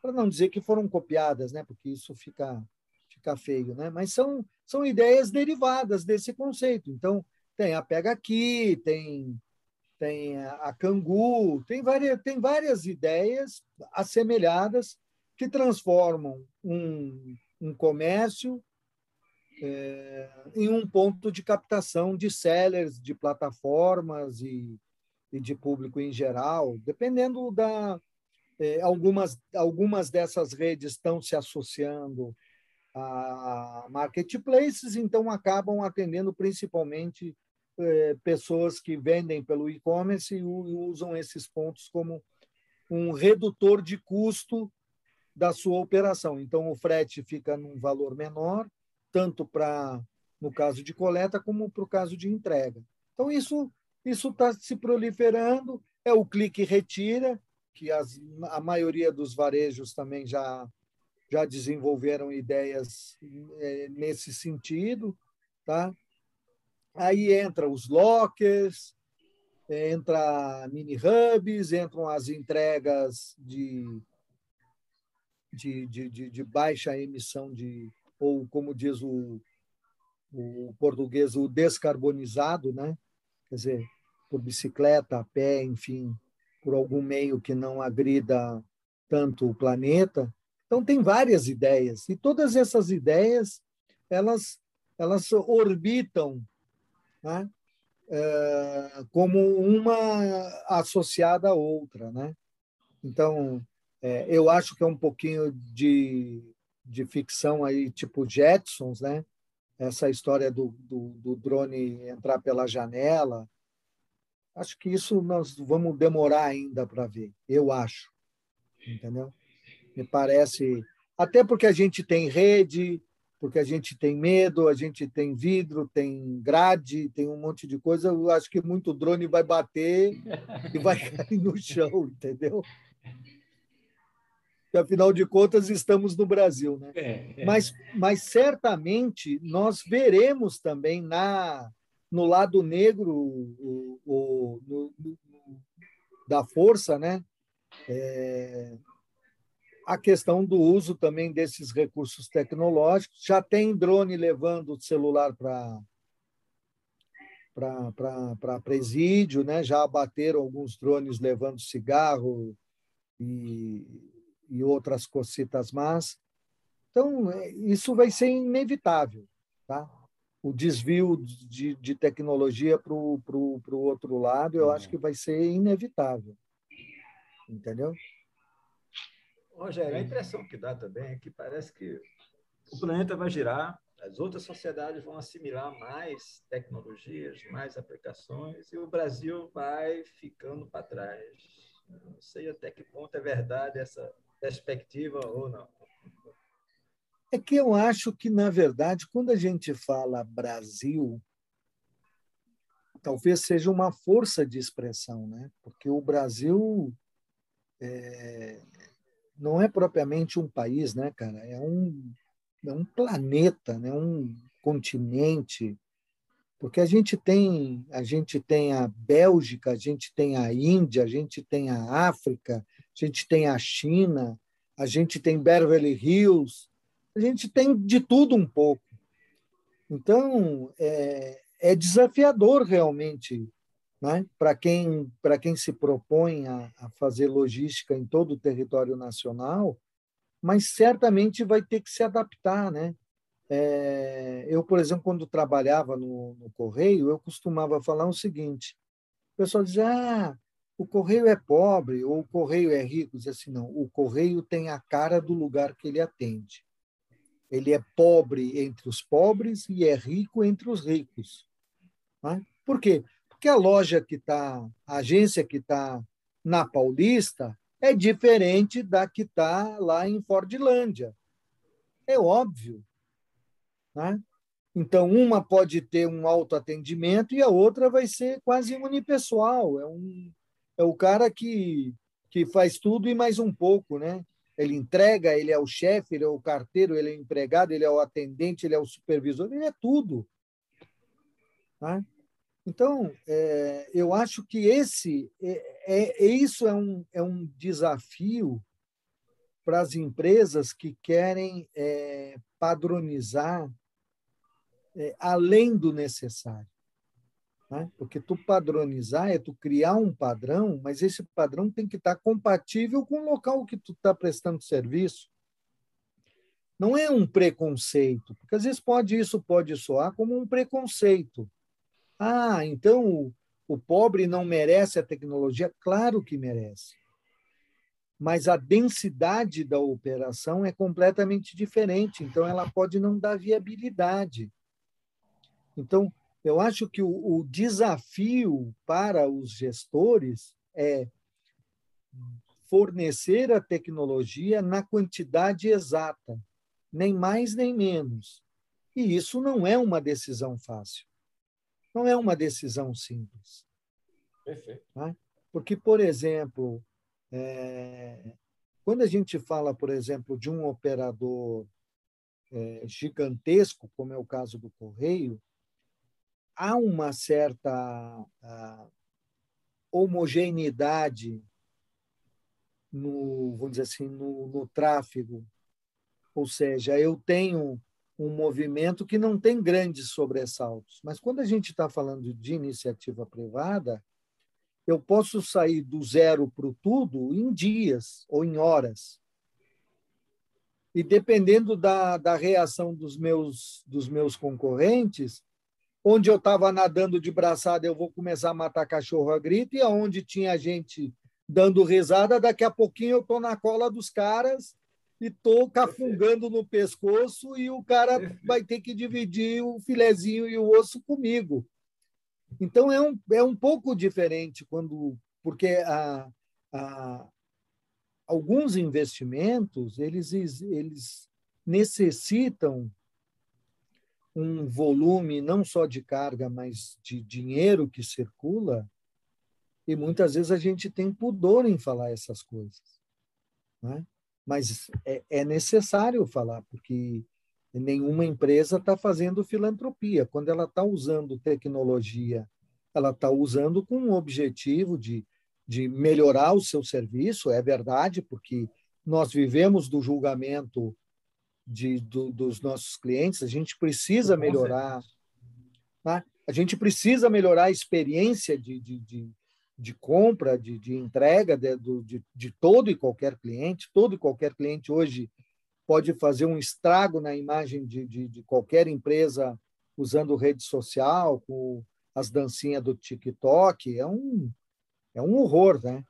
para não dizer que foram copiadas, né? porque isso fica ficar feio, né? Mas são, são ideias derivadas desse conceito. Então, tem a Pega Aqui, tem, tem a Cangu, tem várias, tem várias ideias assemelhadas que transformam um, um comércio é, em um ponto de captação de sellers, de plataformas e, e de público em geral, dependendo da. É, algumas, algumas dessas redes estão se associando a marketplaces, então acabam atendendo principalmente é, pessoas que vendem pelo e-commerce e usam esses pontos como um redutor de custo da sua operação. Então, o frete fica num valor menor, tanto para no caso de coleta como para o caso de entrega. Então, isso isso está se proliferando. É o clique retira, que as, a maioria dos varejos também já já desenvolveram ideias é, nesse sentido, tá? Aí entra os lockers, entra mini hubs, entram as entregas de, de, de, de, de baixa emissão de ou como diz o, o português o descarbonizado, né? Quer dizer, por bicicleta, a pé, enfim, por algum meio que não agrida tanto o planeta. Então tem várias ideias e todas essas ideias elas elas orbitam né? é, como uma associada à outra, né? Então é, eu acho que é um pouquinho de, de ficção aí tipo Jetsons, né? Essa história do, do, do drone entrar pela janela, acho que isso nós vamos demorar ainda para ver. Eu acho, entendeu? me parece. Até porque a gente tem rede, porque a gente tem medo, a gente tem vidro, tem grade, tem um monte de coisa. Eu acho que muito drone vai bater e vai cair no chão, entendeu? Porque, afinal de contas, estamos no Brasil. Né? É, é. Mas, mas certamente nós veremos também na, no lado negro o, o, no, no, da força, né? É, a questão do uso também desses recursos tecnológicos. Já tem drone levando o celular para para presídio, né? já abateram alguns drones levando cigarro e, e outras cositas más. Então, é, isso vai ser inevitável. Tá? O desvio de, de tecnologia para o outro lado, eu acho que vai ser inevitável. Entendeu? Rogério, a impressão que dá também é que parece que o planeta vai girar, as outras sociedades vão assimilar mais tecnologias, mais aplicações, e o Brasil vai ficando para trás. Não sei até que ponto é verdade essa perspectiva ou não. É que eu acho que, na verdade, quando a gente fala Brasil, talvez seja uma força de expressão, né? porque o Brasil é, não é propriamente um país, né, cara? É um, é um planeta, né? um continente. Porque a gente tem a gente tem a Bélgica, a gente tem a Índia, a gente tem a África, a gente tem a China, a gente tem Beverly Hills, a gente tem de tudo um pouco. Então, é, é desafiador realmente né? para quem, quem se propõe a, a, fazer logística em todo o território nacional, mas certamente vai ter que se adaptar. Né? É, eu, por exemplo, quando trabalhava no, no, Correio, eu costumava falar o seguinte: o pessoal dizia, ah, o correio é pobre ou o correio é rico. Diz assim, não, o correio tem a cara do lugar que ele atende. Ele é pobre entre os pobres e é rico entre os ricos. Né? Por quê? Porque a loja que está, a agência que está na Paulista é diferente da que está lá em Fordlândia. É óbvio. Né? Então, uma pode ter um autoatendimento e a outra vai ser quase unipessoal. É, um, é o cara que, que faz tudo e mais um pouco, né? Ele entrega, ele é o chefe, ele é o carteiro, ele é o empregado, ele é o atendente, ele é o supervisor, ele é tudo. Tá? Então, é, eu acho que esse é, é, isso é um, é um desafio para as empresas que querem é, padronizar é, além do necessário. Né? Porque tu padronizar é tu criar um padrão, mas esse padrão tem que estar compatível com o local que tu está prestando serviço. Não é um preconceito, porque às vezes pode isso pode soar como um preconceito. Ah, então o, o pobre não merece a tecnologia? Claro que merece. Mas a densidade da operação é completamente diferente, então ela pode não dar viabilidade. Então, eu acho que o, o desafio para os gestores é fornecer a tecnologia na quantidade exata, nem mais nem menos. E isso não é uma decisão fácil. Não é uma decisão simples. Perfeito. Tá? Porque, por exemplo, é, quando a gente fala, por exemplo, de um operador é, gigantesco, como é o caso do Correio, há uma certa homogeneidade no, vamos dizer assim, no, no tráfego. Ou seja, eu tenho um movimento que não tem grandes sobressaltos. Mas quando a gente está falando de iniciativa privada, eu posso sair do zero para o tudo em dias ou em horas. E dependendo da, da reação dos meus, dos meus concorrentes, onde eu estava nadando de braçada, eu vou começar a matar cachorro a grito, e aonde tinha gente dando risada, daqui a pouquinho eu estou na cola dos caras e estou cafungando no pescoço e o cara vai ter que dividir o filezinho e o osso comigo. Então é um, é um pouco diferente quando porque a, a, alguns investimentos eles, eles necessitam um volume não só de carga, mas de dinheiro que circula, e muitas vezes a gente tem pudor em falar essas coisas. Né? mas é, é necessário falar, porque nenhuma empresa está fazendo filantropia. Quando ela está usando tecnologia, ela está usando com o objetivo de, de melhorar o seu serviço, é verdade, porque nós vivemos do julgamento de, do, dos nossos clientes, a gente precisa melhorar. Tá? A gente precisa melhorar a experiência de, de, de de compra, de, de entrega de, de, de todo e qualquer cliente. Todo e qualquer cliente hoje pode fazer um estrago na imagem de, de, de, qualquer empresa usando rede social, com as dancinhas do TikTok. É um, é um horror, né?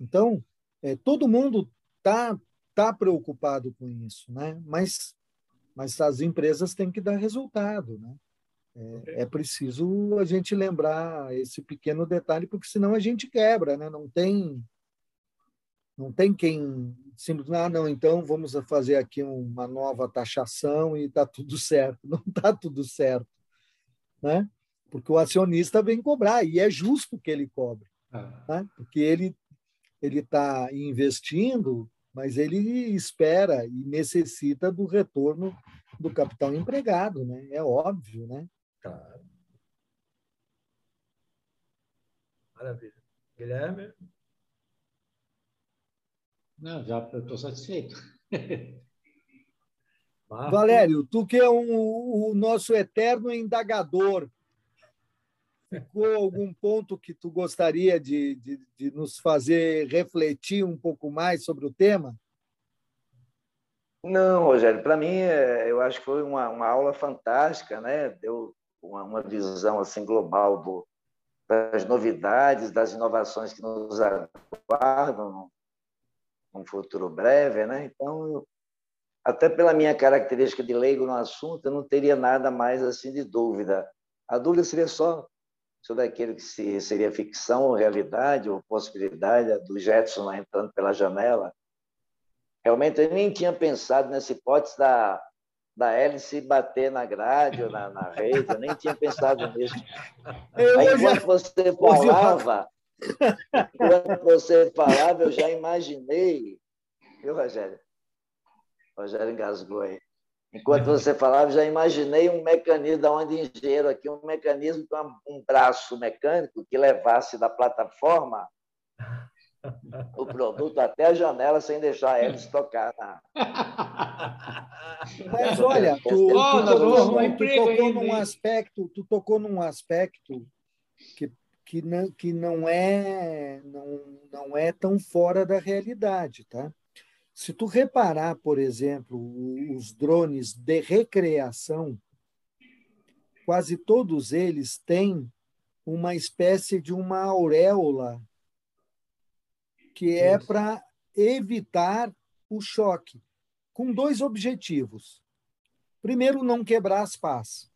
Então, é, todo mundo está tá preocupado com isso, né? Mas, mas as empresas têm que dar resultado, né? É, é, preciso a gente lembrar esse pequeno detalhe, porque senão a gente quebra, né? Não tem, não tem quem simplesmente, ah, não, então vamos fazer aqui uma nova taxação e está tudo certo. Não está tudo certo, né? Porque o acionista vem cobrar e é justo que ele cobre, ah. né? Porque ele ele está investindo, mas ele espera e necessita do retorno do capital empregado, né? É óbvio, né? Claro. Maravilha. Guilherme? Não, já estou satisfeito. Valério, tu que é um, o nosso eterno indagador, ficou algum ponto que tu gostaria de, de, de, nos fazer refletir um pouco mais sobre o tema? Não, Rogério, para mim, é, eu acho que foi uma, uma aula fantástica, né? Deu uma, uma visão assim global do, das novidades, das inovações que nos aguardam num futuro breve, né? Então, até pela minha característica de leigo no assunto, eu não teria nada mais assim de dúvida. A dúvida seria só sobre aquilo que seria ficção ou realidade, ou possibilidade do Jetson lá entrando pela janela. Realmente, eu nem tinha pensado nessa hipótese da, da hélice bater na grade ou na, na rede, eu nem tinha pensado nisso. Aí, enquanto você falava, enquanto você falava, eu já imaginei, viu, Rogério? Rogério engasgou aí. Enquanto você falava, já imaginei um mecanismo, onde engenheiro aqui, um mecanismo com um braço mecânico que levasse da plataforma o produto até a janela sem deixar a hélice tocar. Na... Mas olha, tu, tu, tocou, tu tocou num aspecto, tu tocou num aspecto que, que, não, que não é não, não é tão fora da realidade, tá? Se tu reparar, por exemplo, os drones de recreação, quase todos eles têm uma espécie de uma auréola que é para evitar o choque, com dois objetivos. Primeiro, não quebrar as pás,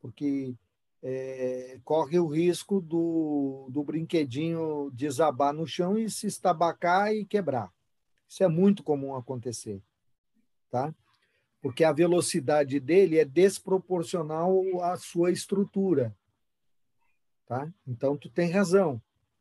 porque é, corre o risco do, do brinquedinho desabar no chão e se estabacar e quebrar. Isso é muito comum acontecer, tá? Porque a velocidade dele é desproporcional à sua estrutura, tá? Então tu tem razão.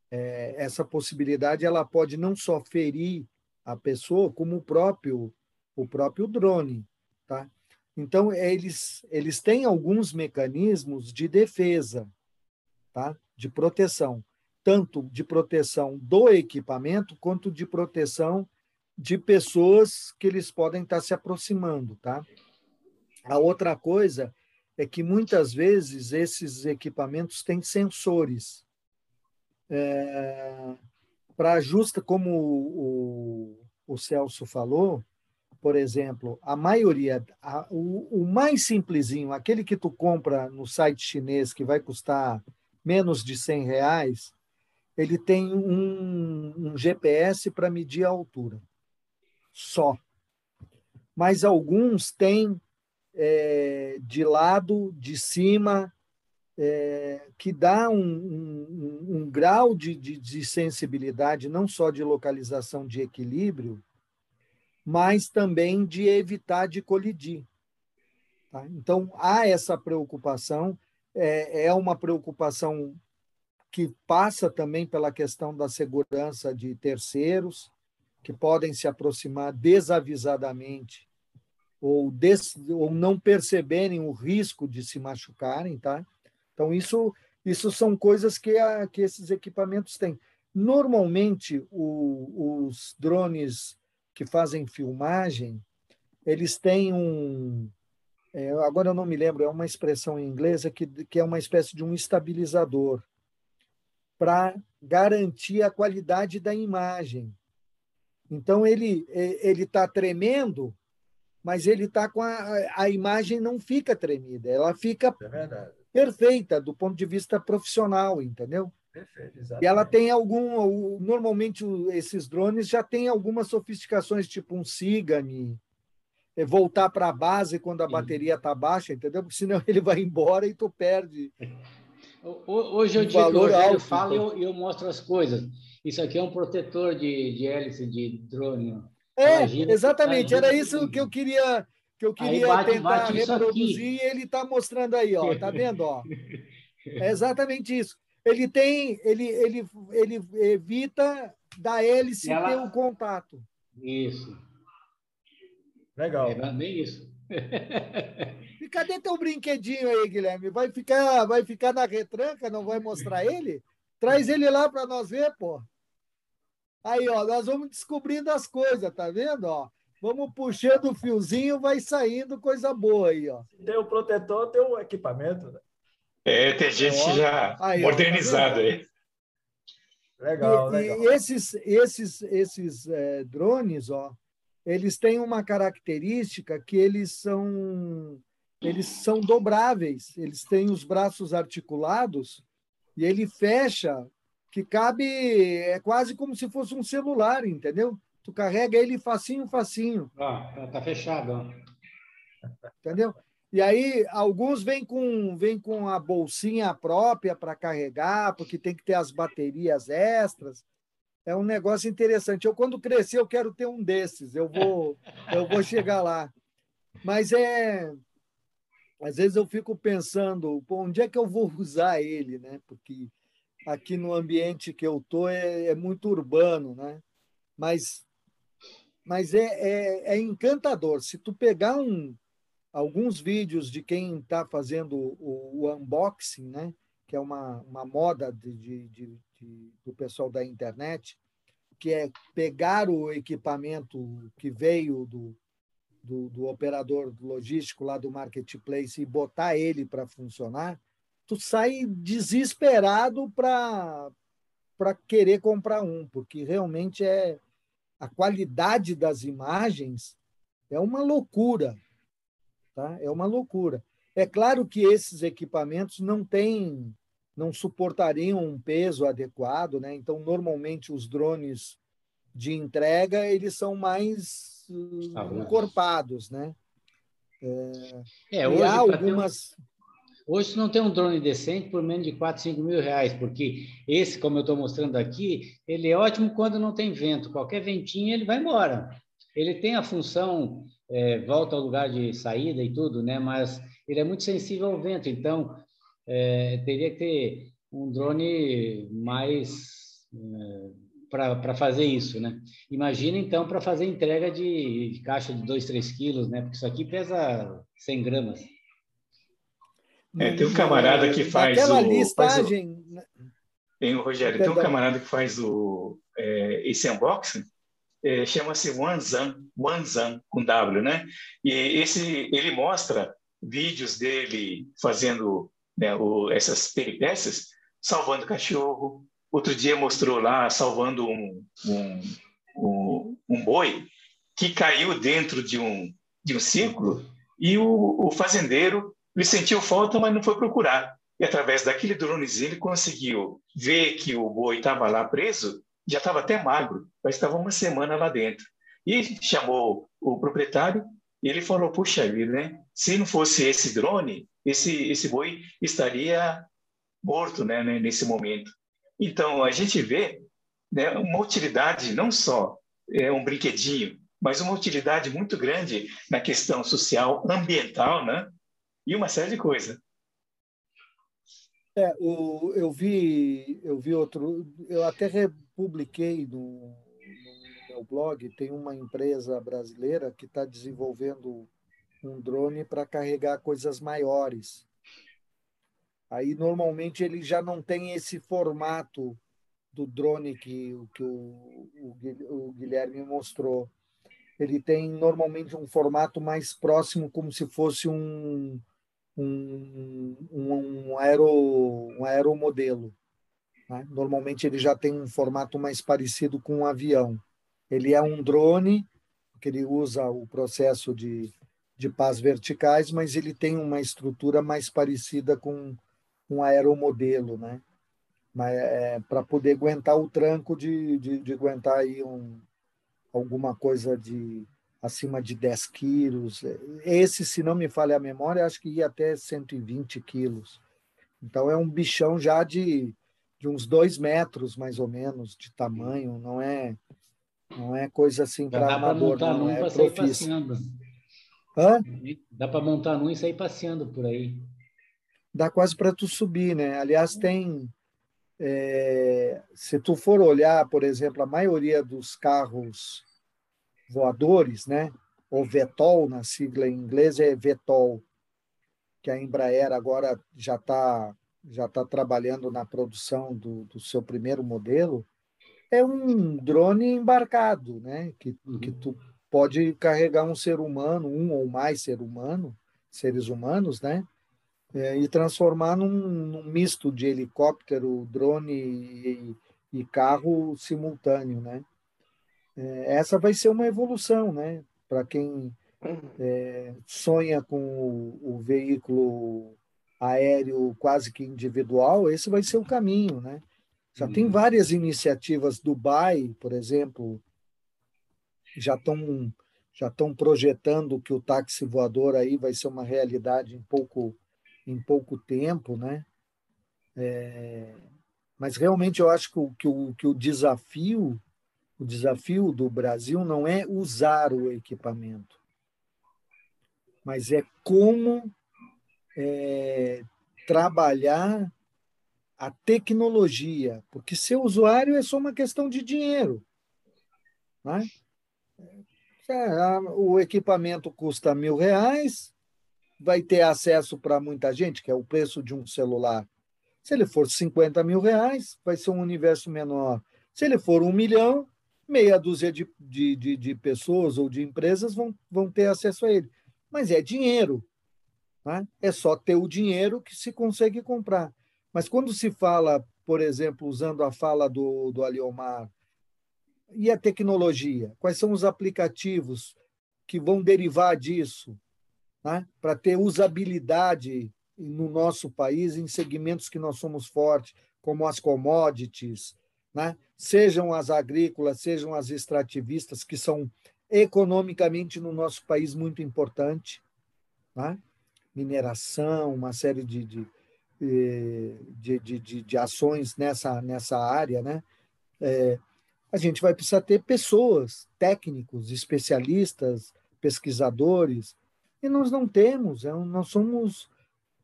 É, essa possibilidade ela pode não só ferir a pessoa, como o próprio o próprio drone, tá? Então eles eles têm alguns mecanismos de defesa, tá? De proteção, tanto de proteção do equipamento quanto de proteção de pessoas que eles podem estar se aproximando, tá? A outra coisa é que muitas vezes esses equipamentos têm sensores é, para justa, como o, o, Celso falou, por exemplo, a maioria, a, o, o mais simplesinho, aquele que tu compra no site chinês que vai custar menos de 100 reais, ele tem um, um GPS para medir a altura só. Mas alguns têm é, de lado, de cima, é, que dá um, um, um grau de, de, de, sensibilidade, não só de localização de equilíbrio, mas também de evitar de colidir. Tá? Então, há essa preocupação, é, é uma preocupação que passa também pela questão da segurança de terceiros, que podem se aproximar desavisadamente ou, des, ou não perceberem o risco de se machucarem, tá? Então, isso, isso são coisas que, a, que esses equipamentos têm. Normalmente, o, os drones que fazem filmagem, eles têm um. É, agora eu não me lembro, é uma expressão em inglês que, que é uma espécie de um estabilizador para garantir a qualidade da imagem. Então ele ele está tremendo, mas ele está com a, a imagem não fica tremida, ela fica é perfeita do ponto de vista profissional, entendeu? Perfeito. E ela tem algum, normalmente esses drones já têm algumas sofisticações, tipo um Sigani, é, voltar para a base quando a Sim. bateria está baixa, entendeu? Porque senão ele vai embora e tu perde. Hoje eu digo que o Rogério fala e eu, eu mostro as coisas. Isso aqui é um protetor de, de hélice de drone. É, Imagina exatamente. Era isso que eu queria que eu queria bate, tentar bate reproduzir e ele está mostrando aí, ó. Tá vendo, ó? É exatamente isso. Ele tem, ele, ele, ele evita da hélice ela... ter o contato. Isso. Legal. É bem isso. E cadê teu brinquedinho aí, Guilherme? Vai ficar, vai ficar na retranca, não vai mostrar ele? Traz ele lá para nós ver, pô. Aí, ó, nós vamos descobrindo as coisas, tá vendo? Ó, vamos puxando o fiozinho, vai saindo coisa boa aí, ó. Tem o protetor, tem o equipamento. Né? É, tem gente ó, já aí, modernizada tá aí. Legal, e, legal. E esses, esses, esses é, drones, ó, eles têm uma característica que eles são eles são dobráveis, eles têm os braços articulados E ele fecha, que cabe, é quase como se fosse um celular, entendeu? Tu carrega ele facinho, facinho. Ó, tá fechado. Ó. Entendeu? E aí, alguns vêm com, vêm com a bolsinha própria para carregar, porque tem que ter as baterias extras. É um negócio interessante. Eu, quando crescer, eu quero ter um desses. Eu vou, eu vou chegar lá. Mas é. Às vezes eu fico pensando, onde é que eu vou usar ele, né? Porque aqui no ambiente que eu tô é, é muito urbano, né? Mas, mas é, é, é encantador. Se tu pegar um, alguns vídeos de quem está fazendo o, o, unboxing, né? que é uma, uma moda de, de, de, de, do pessoal da internet, que é pegar o equipamento que veio do, do, do operador logístico lá do marketplace e botar ele para funcionar, tu sai desesperado para querer comprar um, porque realmente é a qualidade das imagens é uma loucura. Tá? É uma loucura. É claro que esses equipamentos não têm, não suportariam um peso adequado, né? Então, normalmente os drones de entrega eles são mais ah, encorpados, né? É, é hoje, há algumas. Um, hoje não tem um drone decente por menos de 4, 5 mil reais, porque esse, como eu estou mostrando aqui, ele é ótimo quando não tem vento. Qualquer ventinho ele vai embora. Ele tem a função é, volta ao lugar de saída e tudo, né? Mas ele é muito sensível ao vento, então é, teria que ter um drone mais é, para fazer isso, né? Imagina então para fazer entrega de, de, caixa de 2, 3 quilos, né? Porque isso aqui pesa 100 gramas. É, tem um camarada que faz Aquela o, listagem. Faz o, tem o Rogério, Perdão. tem um camarada que faz o, é, esse unboxing é, chama-se Wanzan, Wanzan com W, né? E esse ele mostra vídeos dele fazendo né, o, essas peripécias, salvando cachorro. Outro dia mostrou lá salvando um, um, um, um boi que caiu dentro de um, de um círculo e o, o fazendeiro ele sentiu falta, mas não foi procurar. E através daquele dronezinho ele conseguiu ver que o boi estava lá preso já estava até magro, mas estava uma semana lá dentro. E chamou o proprietário e ele falou: Puxa vida, né? se não fosse esse drone, esse, esse boi estaria morto né, nesse momento. Então, a gente vê né, uma utilidade, não só é, um brinquedinho, mas uma utilidade muito grande na questão social, ambiental, né? E uma série de coisas. É, o, eu vi, eu vi outro, eu até republiquei no, no meu blog, tem uma empresa brasileira que está desenvolvendo um drone para carregar coisas maiores. Aí normalmente ele já não tem esse formato do drone que, que o, o, o Guilherme mostrou. Ele tem normalmente um formato mais próximo, como se fosse um, um, um, aero, um aeromodelo. Né? Normalmente ele já tem um formato mais parecido com um avião. Ele é um drone, que ele usa o processo de, de pás verticais, mas ele tem uma estrutura mais parecida com um aeromodelo, né? É, para poder aguentar o tranco de, de, de aguentar aí um, alguma coisa de acima de 10 quilos. Esse, se não me falha a memória, acho que ia até 120 quilos. Então, é um bichão já de, de uns dois metros, mais ou menos, de tamanho. Não é não é coisa assim para amador, montar não, é profício. Hã? Dá para montar num e sair passeando por aí. Dá quase para tu subir, né? Aliás, tem... É, se tu for olhar, por exemplo, a maioria dos carros voadores, né? O VETOL, na sigla em inglês, é VETOL, que a Embraer agora já está já tá trabalhando na produção do, do seu primeiro modelo, é um drone embarcado, né? Que, uhum. que tu pode carregar um ser humano, um ou mais ser humano, seres humanos, né? É, e transformar num, num, misto de helicóptero, drone e, e carro simultâneo, né? É, essa vai ser uma evolução, né? Para quem é, sonha com o, o, veículo aéreo quase que individual, esse vai ser o caminho, né? Já tem uhum. várias iniciativas, Dubai, por exemplo, já estão já estão projetando que o táxi voador aí vai ser uma realidade em pouco em pouco tempo, né? É, mas realmente eu acho que o, que o, que o desafio o desafio do Brasil não é usar o equipamento, mas é como é, trabalhar a tecnologia, porque ser usuário é só uma questão de dinheiro. Né? É, o equipamento custa mil reais, vai ter acesso para muita gente, que é o preço de um celular. Se ele for 50 mil reais, vai ser um universo menor. Se ele for um milhão, meia dúzia de, de, de, de pessoas ou de empresas vão, vão ter acesso a ele. Mas é dinheiro. Né? É só ter o dinheiro que se consegue comprar. Mas quando se fala, por exemplo, usando a fala do, do Aliomar, e a tecnologia? Quais são os aplicativos que vão derivar disso? Né? Para ter usabilidade no nosso país em segmentos que nós somos fortes, como as commodities, né? Sejam as agrícolas, sejam as extrativistas, que são economicamente no nosso país muito importante. Né? Mineração, uma série de, de, eh, de, de, de, de ações nessa, nessa área. Né? É, a gente vai precisar ter pessoas, técnicos, especialistas, pesquisadores, e nós não temos, é nós somos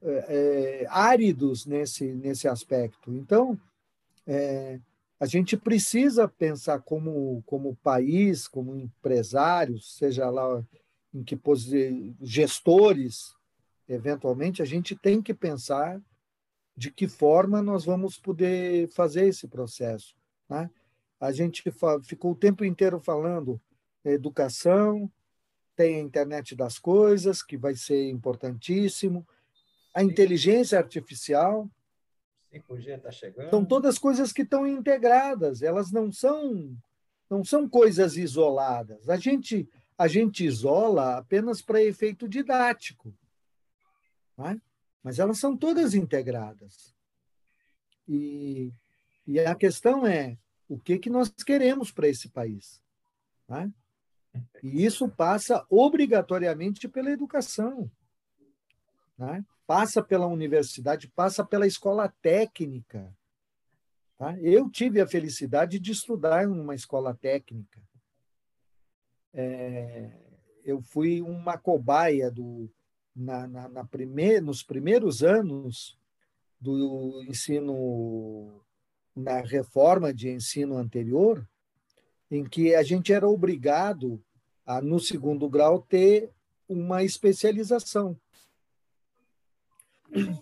é, é, áridos nesse, nesse aspecto. Então, é, a gente precisa pensar como, como país, como empresários, seja lá em que gestores, eventualmente, a gente tem que pensar de que forma nós vamos poder fazer esse processo. Né? A gente ficou o tempo inteiro falando educação, tem a internet das coisas, que vai ser importantíssimo, a inteligência artificial. 5G está chegando. São todas coisas que estão integradas, elas não são não são coisas isoladas. A gente a gente isola apenas para efeito didático, é? mas elas são todas integradas. E, e a questão é o que, que nós queremos para esse país. Né? E isso passa obrigatoriamente pela educação. Passa pela universidade, passa pela escola técnica. Tá? Eu tive a felicidade de estudar em uma escola técnica. É, eu fui uma cobaia do, na, na, na primeir, nos primeiros anos do ensino na reforma de ensino anterior, em que a gente era obrigado a, no segundo grau, ter uma especialização.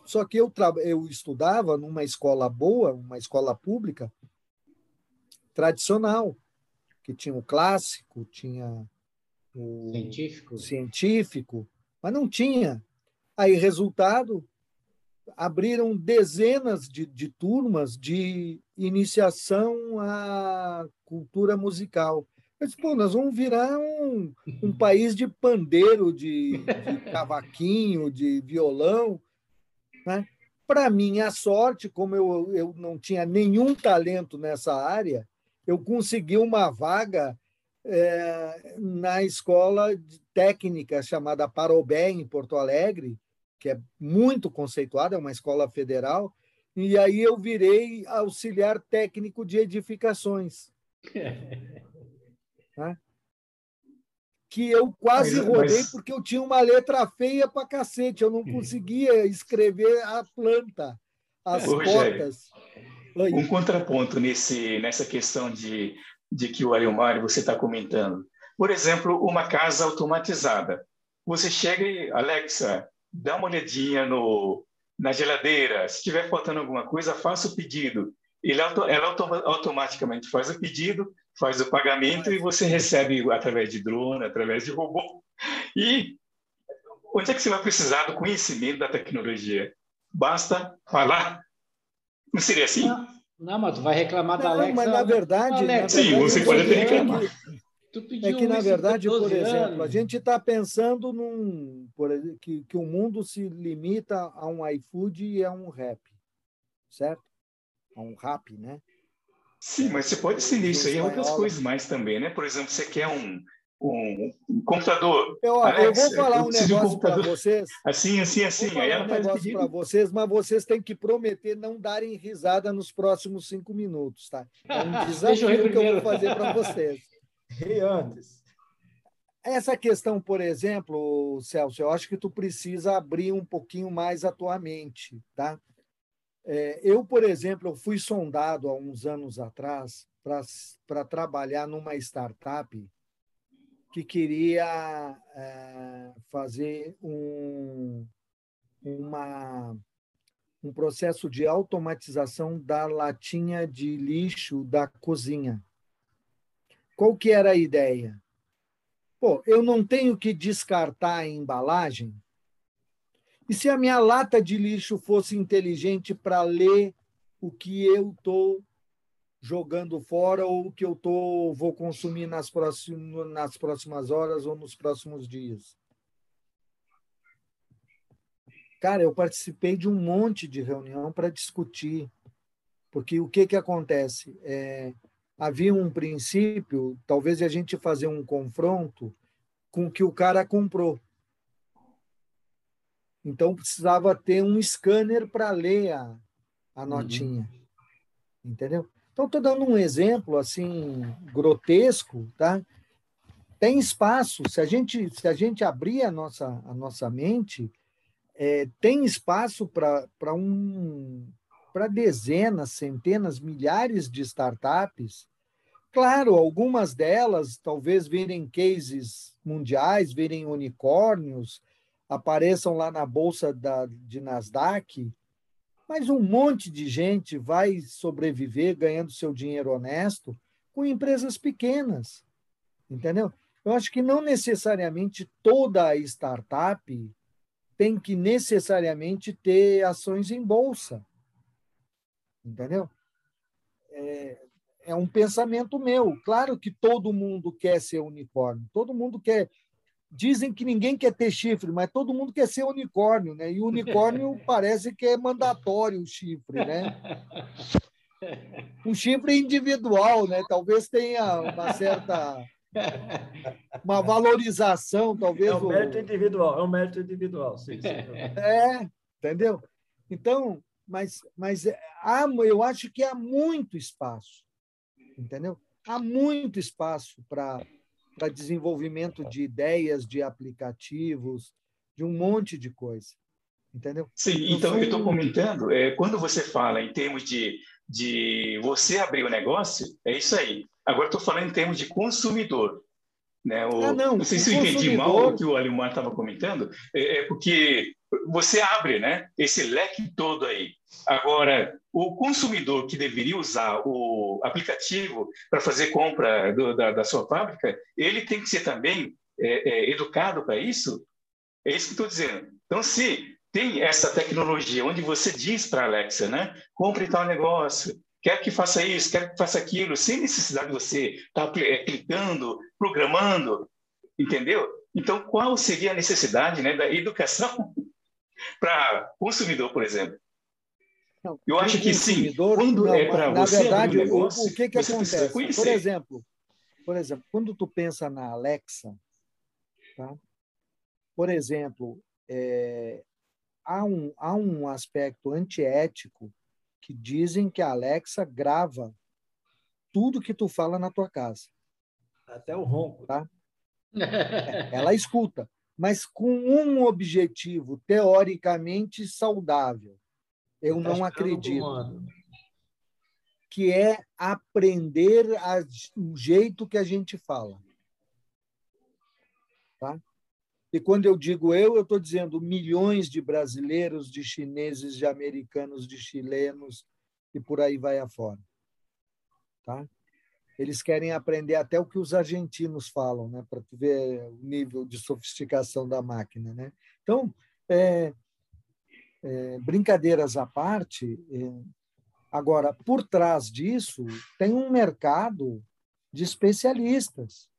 Só que eu, eu estudava numa escola boa, uma escola pública, tradicional, que tinha o clássico, tinha o científico, científico mas não tinha. Aí, resultado, abriram dezenas de, de turmas de iniciação à cultura musical. Eu disse, pô, nós vamos virar um, um país de pandeiro, de, de cavaquinho, de violão. Né? Para minha sorte, como eu, eu não tinha nenhum talento nessa área, eu consegui uma vaga é, na escola técnica chamada Parobé, em Porto Alegre, que é muito conceituada, é uma escola federal, e aí eu virei auxiliar técnico de edificações. né? Que eu quase mas, rodei mas... porque eu tinha uma letra feia para cacete, eu não conseguia escrever a planta, as portas. um contraponto nesse, nessa questão de, de que o Ariomar você está comentando. Por exemplo, uma casa automatizada. Você chega e, Alexa, dá uma olhadinha no, na geladeira, se estiver faltando alguma coisa, faça o pedido. Ele, ela automaticamente faz o pedido, faz o pagamento e você recebe através de drone, através de robô. E onde é que você vai precisar do conhecimento da tecnologia? Basta falar. Não seria assim? Não, não mas tu vai reclamar não, da Alexa. Mas na verdade, na Sim, verdade, você pode até reclamar. é que, na verdade, por exemplo, a gente está pensando num, por, que, que o mundo se limita a um iFood e a um rap, certo? A um rap, né? Sim, mas você pode ser isso aí outras coisas mais também, né? Por exemplo, você quer um, um, um computador. Eu, Alexa, eu vou falar um negócio um para vocês. Assim, assim, assim. Aí ela um negócio para vocês, mas vocês têm que prometer não darem risada nos próximos cinco minutos, tá? É um desafio que eu vou fazer para vocês. E antes. Essa questão, por exemplo, Celso, eu acho que tu precisa abrir um pouquinho mais a tua mente, tá? É, eu, por exemplo, eu fui sondado há uns anos atrás para trabalhar numa startup que queria é, fazer um, uma, um processo de automatização da latinha de lixo da cozinha. Qual que era a ideia? Pô, eu não tenho que descartar a embalagem? E se a minha lata de lixo fosse inteligente para ler o que eu estou jogando fora ou o que eu tô, vou consumir nas, próximas, nas próximas horas ou nos próximos dias? Cara, eu participei de um monte de reunião para discutir, porque o que, que acontece? É, havia um princípio, talvez a gente fazer um confronto com o que o cara comprou. Então precisava ter um scanner para ler a, a uhum. notinha. Uhum. Entendeu? Então estou dando um exemplo assim grotesco, tá? Tem espaço, se a gente se a gente abrir a nossa a nossa mente, é, tem espaço para um para dezenas, centenas, milhares de startups Claro, algumas delas talvez virem cases mundiais, virem unicórnios, apareçam lá na bolsa da, de Nasdaq, mas um monte de gente vai sobreviver ganhando seu dinheiro honesto com empresas pequenas, entendeu? Eu acho que não necessariamente toda startup tem que necessariamente ter ações em bolsa, entendeu? É, é um pensamento meu. Claro que todo mundo quer ser unicórnio, todo mundo quer. Dizem que ninguém quer ter chifre, mas todo mundo quer ser unicórnio, né? E unicórnio parece que é mandatório o chifre, né? Um chifre individual, né? Talvez tenha uma certa uma valorização, talvez. É um mérito o... individual, é um mérito individual, sim, sim. É, entendeu? Então, mas, mas há, eu acho que há muito espaço entendeu? Há muito espaço para desenvolvimento de ideias, de aplicativos, de um monte de coisa, entendeu? Sim, então eu estou comentando, é, quando você fala em termos de, de você abrir o negócio, é isso aí. Agora estou falando em termos de consumidor. Né? O, ah, não, não sei se eu entendi mal o que o Alimar estava comentando, é, é, porque você abre né, esse leque todo aí. Agora, o consumidor que deveria usar o aplicativo para fazer compra do, da, da, sua fábrica, ele tem que ser também é, é, educado para isso? É isso que estou dizendo. Então, se tem essa tecnologia onde você diz para a Alexa, né, compre tal negócio, quer que faça isso, quer que faça aquilo, sem necessidade de você estar tá é, clicando, programando, entendeu? Então, qual seria a necessidade né, da educação para consumidor, por exemplo? Não, eu acho que sim. Quando não, é para você verdade, um negócio, o, o que que acontece? Por exemplo, por exemplo, quando tu pensa na Alexa, tá? Por exemplo, é, há um há um aspecto antiético que dizem que a Alexa grava tudo que tu fala na tua casa. Até o ronco. Tá? Ela escuta, mas com um objetivo teoricamente saudável. Eu tá não acredito. Que é aprender a, o jeito que a gente fala. Tá? E quando eu digo eu, eu estou dizendo milhões de brasileiros, de chineses, de americanos, de chilenos e por aí vai afora. Tá? Eles querem aprender até o que os argentinos falam, né? para ver o nível de sofisticação da máquina. Né? Então, é, é, brincadeiras à parte, é, agora, por trás disso, tem um mercado de especialistas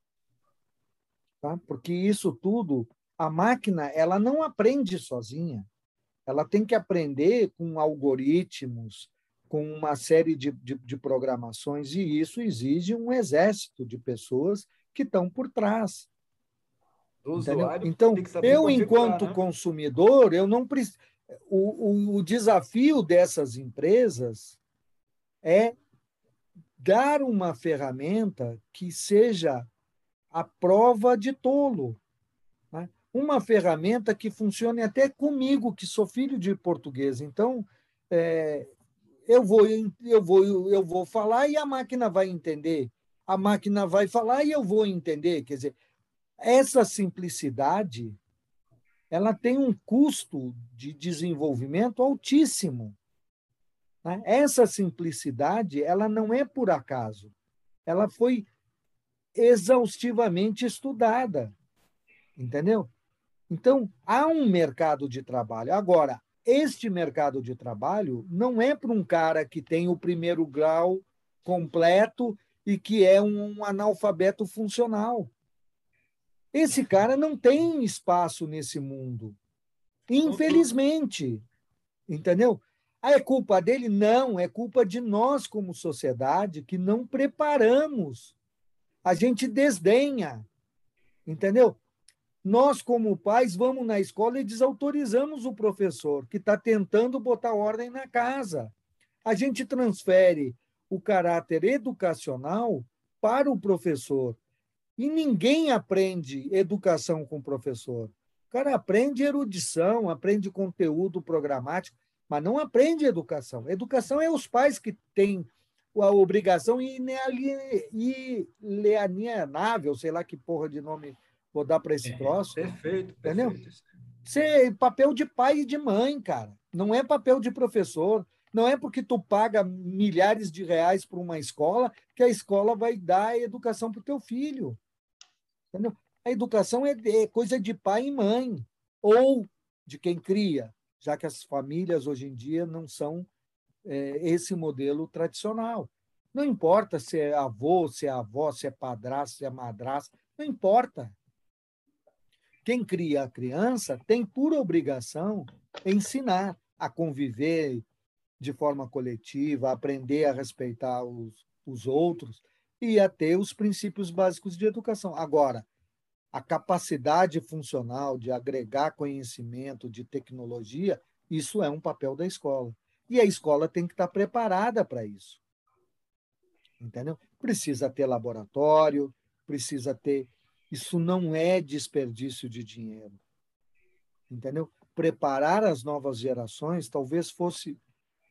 tá? porque isso tudo, a máquina ela não aprende sozinha. Ela tem que aprender com algoritmos, com uma série de, de, de programações, e isso exige um exército de pessoas que estão por trás. Então, eu, enquanto né? consumidor, eu não preciso. O, o, o desafio dessas empresas é dar uma ferramenta que seja a prova de tolo. Uma ferramenta que funcione até comigo, que sou filho de português. Então, é, eu, vou, eu, vou, eu vou falar e a máquina vai entender. A máquina vai falar e eu vou entender. Quer dizer, essa simplicidade ela tem um custo de desenvolvimento altíssimo. Né? Essa simplicidade ela não é por acaso. Ela foi exaustivamente estudada. Entendeu? Então, há um mercado de trabalho. Agora, este mercado de trabalho não é para um cara que tem o primeiro grau completo e que é um analfabeto funcional. Esse cara não tem espaço nesse mundo. Infelizmente. Entendeu? Ah, é culpa dele? Não, é culpa de nós, como sociedade, que não preparamos. A gente desdenha. Entendeu? Nós, como pais, vamos na escola e desautorizamos o professor, que está tentando botar ordem na casa. A gente transfere o caráter educacional para o professor. E ninguém aprende educação com o professor. O cara aprende erudição, aprende conteúdo programático, mas não aprende educação. Educação é os pais que têm a obrigação inalienável, sei lá que porra de nome vou dar para esse é, troço. Perfeito, entendeu? Isso é papel de pai e de mãe, cara. Não é papel de professor. Não é porque tu paga milhares de reais para uma escola que a escola vai dar educação para o teu filho. Entendeu? A educação é, é coisa de pai e mãe, ou de quem cria, já que as famílias hoje em dia não são é, esse modelo tradicional. Não importa se é avô, se é avó, se é padrasto, se é madrasta, não importa. Quem cria a criança tem por obrigação ensinar a conviver de forma coletiva, a aprender a respeitar os, os outros, e a ter os princípios básicos de educação. Agora, a capacidade funcional de agregar conhecimento, de tecnologia, isso é um papel da escola. E a escola tem que estar preparada para isso. Entendeu? Precisa ter laboratório, precisa ter. Isso não é desperdício de dinheiro. Entendeu? Preparar as novas gerações talvez fosse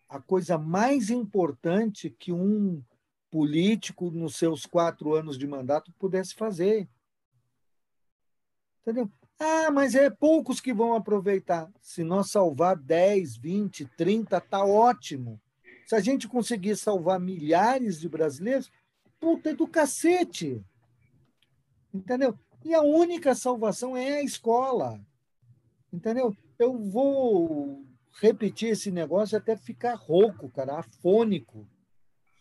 a coisa mais importante que um político, nos seus quatro anos de mandato, pudesse fazer. Entendeu? Ah, mas é poucos que vão aproveitar. Se nós salvar 10, 20, 30, está ótimo. Se a gente conseguir salvar milhares de brasileiros, puta do cacete. Entendeu? E a única salvação é a escola. Entendeu? Eu vou repetir esse negócio até ficar rouco, cara, afônico.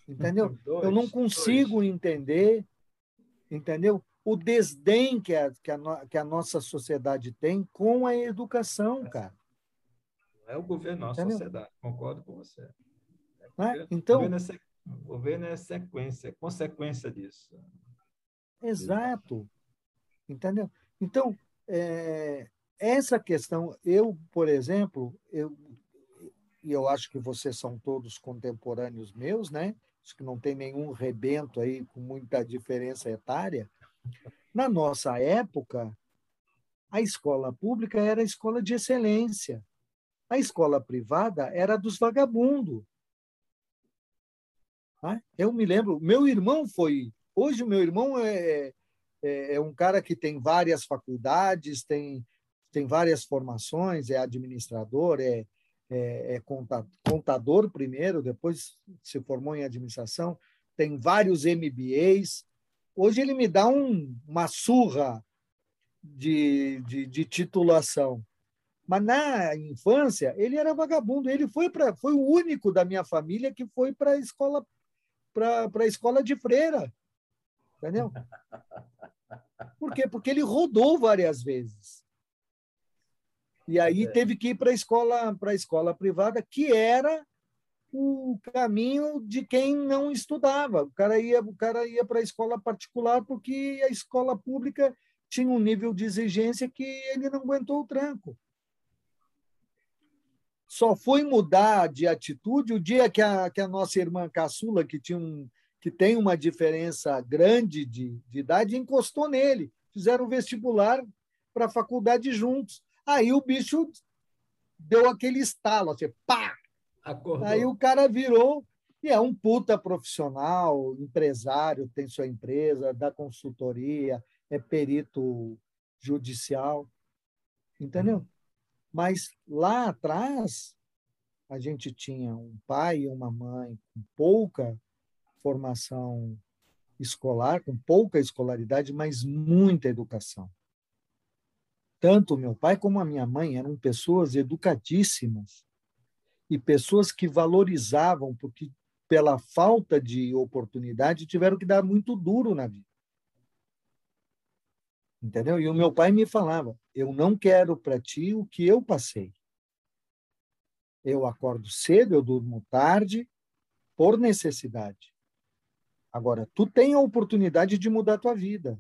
Entendeu? Dois, eu não consigo dois. entender, entendeu? O desdém que a, que, a, que a nossa sociedade tem com a educação, cara. É o governo, não a sociedade. Concordo com você. É? Então, o governo, é, o governo é sequência, é consequência disso. Exato. Entendeu? Então, é, essa questão, eu, por exemplo, eu, e eu acho que vocês são todos contemporâneos meus, né? acho que não tem nenhum rebento aí com muita diferença etária. Na nossa época, a escola pública era a escola de excelência. A escola privada era dos vagabundos. Tá? Eu me lembro, meu irmão foi. Hoje, o meu irmão é, é, é um cara que tem várias faculdades, tem, tem várias formações, é administrador, é, é, é contador primeiro, depois se formou em administração, tem vários MBAs. Hoje ele me dá um, uma surra de, de, de, titulação. Mas na infância ele era vagabundo. Ele foi para foi o único da minha família que foi para a escola para a escola de freira, entendeu? Por quê? Porque ele rodou várias vezes. E aí é. teve que ir para a escola, para a escola privada, que era o caminho de quem não estudava. O cara ia, o cara ia para a escola particular porque a escola pública tinha um nível de exigência que ele não aguentou o tranco. Só foi mudar de atitude o dia que a, que a nossa irmã caçula, que, tinha um, que tem uma diferença grande de, de idade, encostou nele. Fizeram vestibular para a faculdade juntos. Aí o bicho deu aquele estalo, assim, pá! Acordou. Aí o cara virou e é um puta profissional, empresário, tem sua empresa, dá consultoria, é perito judicial, entendeu? Mas lá atrás a gente tinha um pai e uma mãe com pouca formação escolar, com pouca escolaridade, mas muita educação. Tanto meu pai como a minha mãe eram pessoas educadíssimas e pessoas que valorizavam, porque pela falta de oportunidade tiveram que dar muito duro na vida. Entendeu? E o meu pai me falava: eu não quero para ti o que eu passei. Eu acordo cedo, eu durmo tarde, por necessidade. Agora, tu tem a oportunidade de mudar a tua vida.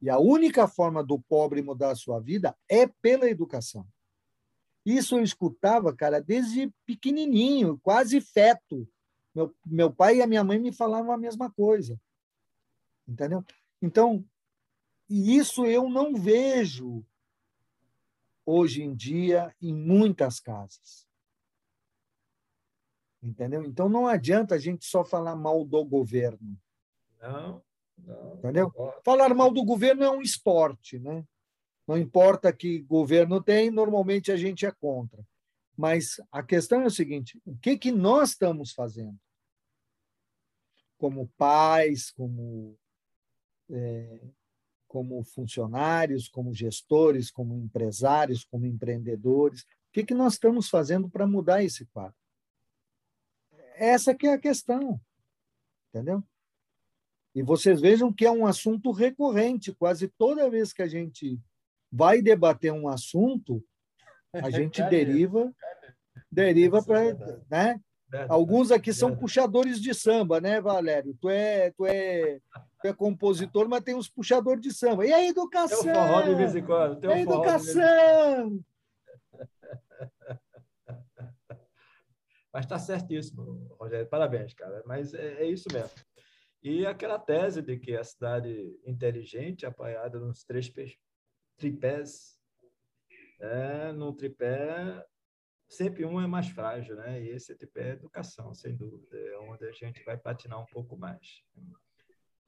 E a única forma do pobre mudar a sua vida é pela educação. Isso eu escutava, cara, desde pequenininho, quase feto. Meu, meu pai e a minha mãe me falavam a mesma coisa. Entendeu? Então, isso eu não vejo hoje em dia em muitas casas. Entendeu? Então não adianta a gente só falar mal do governo. Não, não. Entendeu? Não falar mal do governo é um esporte, né? Não importa que governo tem, normalmente a gente é contra. Mas a questão é o seguinte: o que, que nós estamos fazendo? Como pais, como é, como funcionários, como gestores, como empresários, como empreendedores? O que, que nós estamos fazendo para mudar esse quadro? Essa que é a questão, entendeu? E vocês vejam que é um assunto recorrente. Quase toda vez que a gente vai debater um assunto, a gente deriva deriva para, né? Alguns aqui são puxadores de samba, né, Valério? Tu é, tu é, tu é compositor, mas tem uns puxadores de samba. E a educação? Tem um forró de vez em quando. Tem um a educação! Mas está certíssimo, Rogério. Parabéns, cara. Mas é, é, isso mesmo. E aquela tese de que a cidade inteligente, apoiada nos três tripés, é, no tripé sempre um é mais frágil, né? E esse tipo é educação, sem dúvida, é onde a gente vai patinar um pouco mais.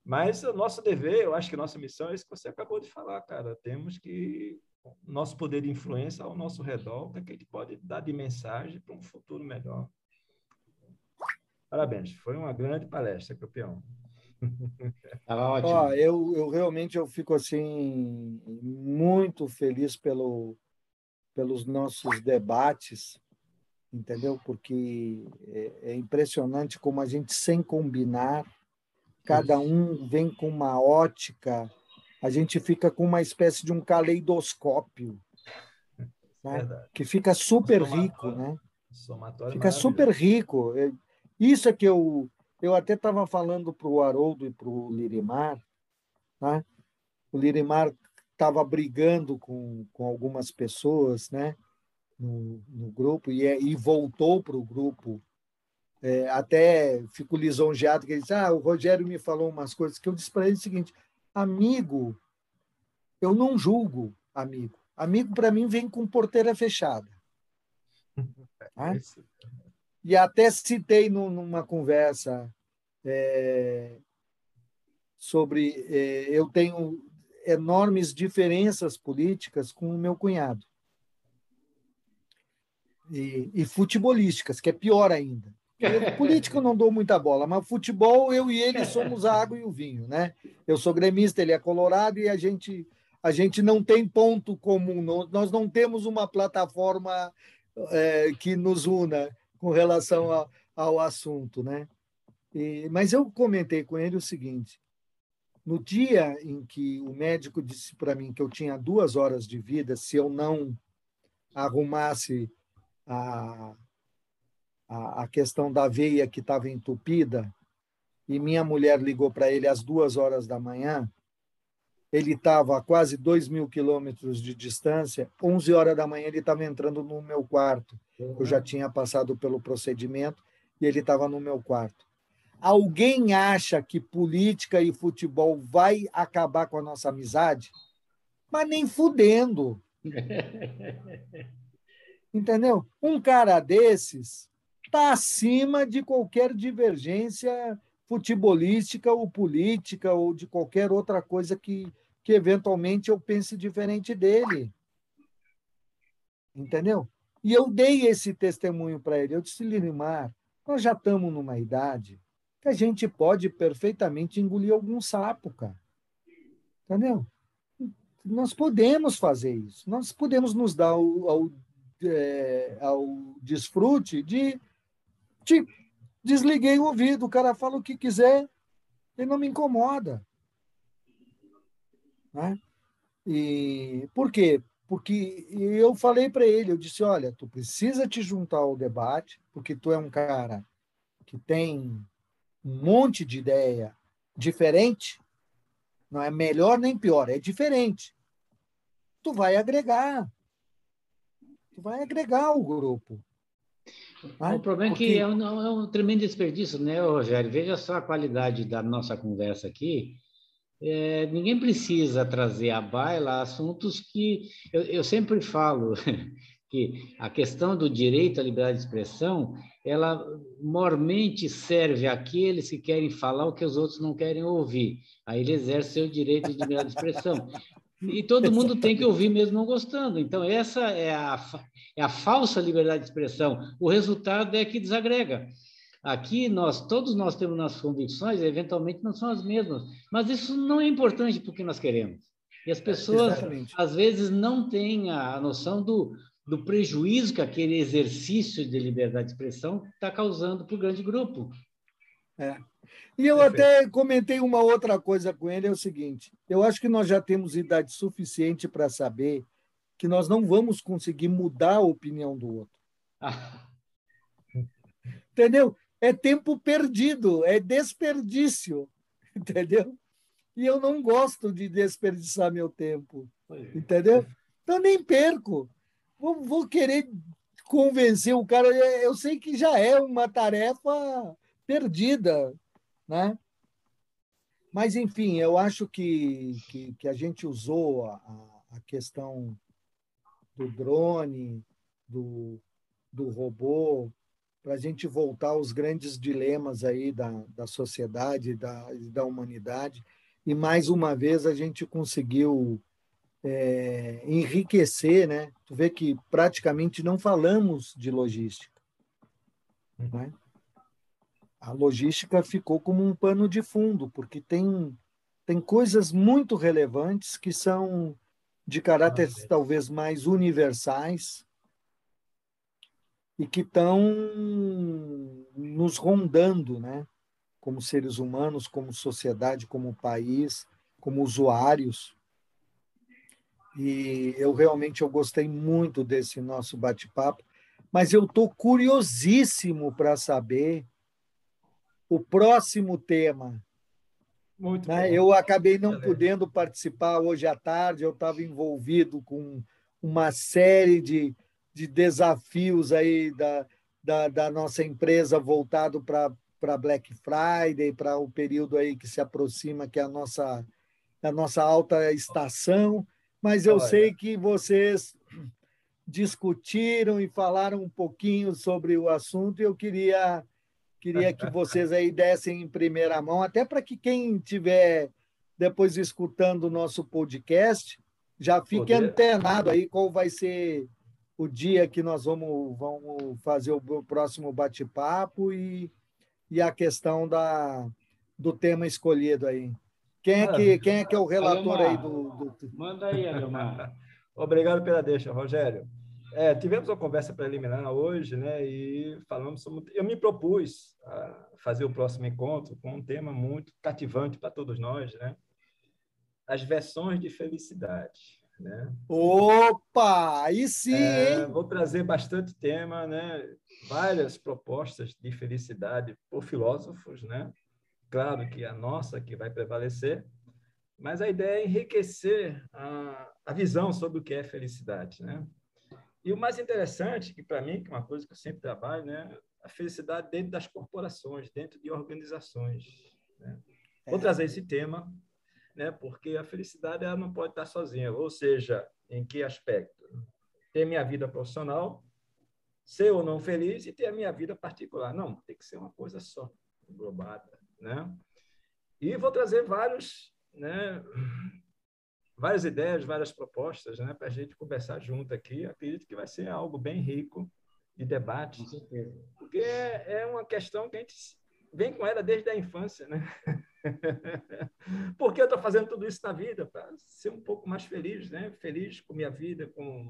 Mas o nosso dever, eu acho que nossa missão é isso que você acabou de falar, cara. Temos que nosso poder de influência ao nosso redor, para que a gente pode dar de mensagem para um futuro melhor. Parabéns, foi uma grande palestra, campeão. Ó, eu, eu realmente eu fico assim muito feliz pelo pelos nossos debates, entendeu? Porque é, é impressionante como a gente, sem combinar, cada um vem com uma ótica, a gente fica com uma espécie de um caleidoscópio, né? que fica super rico, né? Fica super rico. Isso é que eu, eu até estava falando para o Haroldo e para o Lirimar, né? o Lirimar estava brigando com, com algumas pessoas né, no, no grupo e, é, e voltou para o grupo. É, até fico lisonjeado que ele disse: Ah, o Rogério me falou umas coisas que eu disse para ele o seguinte: amigo, eu não julgo amigo. Amigo, para mim, vem com porteira fechada. Tá? E até citei numa conversa é, sobre. É, eu tenho enormes diferenças políticas com o meu cunhado. E, e futebolísticas, que é pior ainda. política eu não dou muita bola, mas futebol eu e ele somos a água e o vinho, né? Eu sou gremista, ele é colorado e a gente a gente não tem ponto comum, nós não temos uma plataforma é, que nos una com relação a, ao assunto, né? E, mas eu comentei com ele o seguinte: No dia em que o médico disse para mim que eu tinha duas horas de vida se eu não arrumasse a, a, a questão da veia que estava entupida, e minha mulher ligou para ele às duas horas da manhã, ele estava a quase dois mil quilômetros de distância, 11 horas da manhã ele estava entrando no meu quarto. Eu já tinha passado pelo procedimento e ele estava no meu quarto. Alguém acha que política e futebol vai acabar com a nossa amizade? Mas nem fudendo. Entendeu? Um cara desses está acima de qualquer divergência futebolística ou política ou de qualquer outra coisa que, que eventualmente eu pense diferente dele. Entendeu? E eu dei esse testemunho para ele. Eu disse, Linimar, nós já estamos numa idade que a gente pode perfeitamente engolir algum sapo, cara. Entendeu? Nós podemos fazer isso. Nós podemos nos dar ao, ao, é, ao desfrute de, de desliguei o ouvido, o cara fala o que quiser, ele não me incomoda. Né? E por quê? Porque eu falei para ele, eu disse, olha, tu precisa te juntar ao debate, porque tu é um cara que tem um monte de ideia diferente, não é melhor nem pior, é diferente. Tu vai agregar. Tu vai agregar o grupo. Vai? O problema Porque... é que é um, é um, tremendo desperdício, né, Rogério? Veja só a qualidade da nossa conversa aqui. É, ninguém precisa trazer à baila assuntos que eu, eu sempre falo que a questão do direito à liberdade de expressão ela mormente serve àqueles que querem falar o que os outros não querem ouvir. Aí ele exerce seu direito de liberdade de expressão. E todo mundo tem que ouvir mesmo não gostando. Então, essa é a, é a falsa liberdade de expressão. O resultado é que desagrega. Aqui, nós, todos nós temos nossas convicções, eventualmente não são as mesmas, mas isso não é importante porque nós queremos. E as pessoas, às vezes, não têm a noção do, do prejuízo que aquele exercício de liberdade de expressão está causando para o grande grupo. É. E eu Perfeito. até comentei uma outra coisa com ele, é o seguinte, eu acho que nós já temos idade suficiente para saber que nós não vamos conseguir mudar a opinião do outro. Entendeu? É tempo perdido, é desperdício, entendeu? E eu não gosto de desperdiçar meu tempo, entendeu? Então nem perco vou, vou querer convencer o cara. Eu sei que já é uma tarefa perdida, né? Mas, enfim, eu acho que, que, que a gente usou a, a questão do drone, do, do robô, para a gente voltar aos grandes dilemas aí da, da sociedade, da, da humanidade. E, mais uma vez, a gente conseguiu é, enriquecer, né? Tu vê que praticamente não falamos de logística. Né? A logística ficou como um pano de fundo, porque tem, tem coisas muito relevantes que são de caráter talvez mais universais e que estão nos rondando, né? Como seres humanos, como sociedade, como país, como usuários. E eu realmente eu gostei muito desse nosso bate-papo, mas eu estou curiosíssimo para saber o próximo tema. Muito né? Eu acabei não podendo participar hoje à tarde, eu estava envolvido com uma série de, de desafios aí da, da, da nossa empresa voltado para Black Friday, para o período aí que se aproxima, que é a nossa, a nossa alta estação mas eu Olha. sei que vocês discutiram e falaram um pouquinho sobre o assunto e eu queria queria que vocês aí dessem em primeira mão, até para que quem estiver depois escutando o nosso podcast já fique Poder. antenado aí qual vai ser o dia que nós vamos, vamos fazer o próximo bate-papo e, e a questão da, do tema escolhido aí. Quem é que, quem é, que é o relator Alemar. aí do, do... Manda aí, Alemar. Obrigado pela deixa, Rogério. É, tivemos uma conversa preliminar hoje, né? E falamos sobre. Eu me propus a fazer o próximo encontro com um tema muito cativante para todos nós, né? as versões de felicidade. Né? Opa, aí sim, é, Vou trazer bastante tema, né? várias propostas de felicidade por filósofos, né? Claro que a nossa que vai prevalecer, mas a ideia é enriquecer a, a visão sobre o que é felicidade, né? E o mais interessante, que para mim, que é uma coisa que eu sempre trabalho, né? A felicidade dentro das corporações, dentro de organizações. Né? Vou é. trazer esse tema né? Porque a felicidade ela não pode estar sozinha. Ou seja, em que aspecto? Ter minha vida profissional, ser ou não feliz e ter a minha vida particular. Não, tem que ser uma coisa só, englobada, né? E vou trazer vários, né? Várias ideias, várias propostas, né? Para a gente conversar junto aqui. Acredito que vai ser algo bem rico de debate, porque é, é uma questão que a gente vem com ela desde a infância, né? Por que eu estou fazendo tudo isso na vida? Para ser um pouco mais feliz, né? Feliz com minha vida, com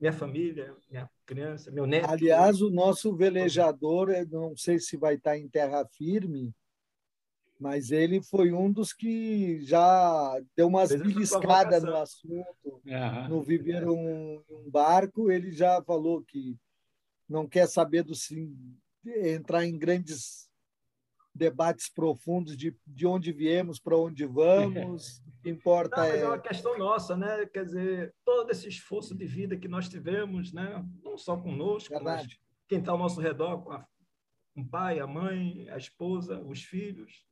minha família, minha criança, meu neto. Aliás, o nosso velejador, não sei se vai estar em terra firme, mas ele foi um dos que já deu umas beliscadas no assunto. Uhum. No viver um, um, barco, ele já falou que não quer saber do entrar em grandes debates profundos de, de onde viemos, para onde vamos. O que importa Não, é... é uma questão nossa, né? Quer dizer, todo esse esforço de vida que nós tivemos, né? não só conosco, Verdade. mas quem está ao nosso redor, com a, o pai, a mãe, a esposa, os filhos,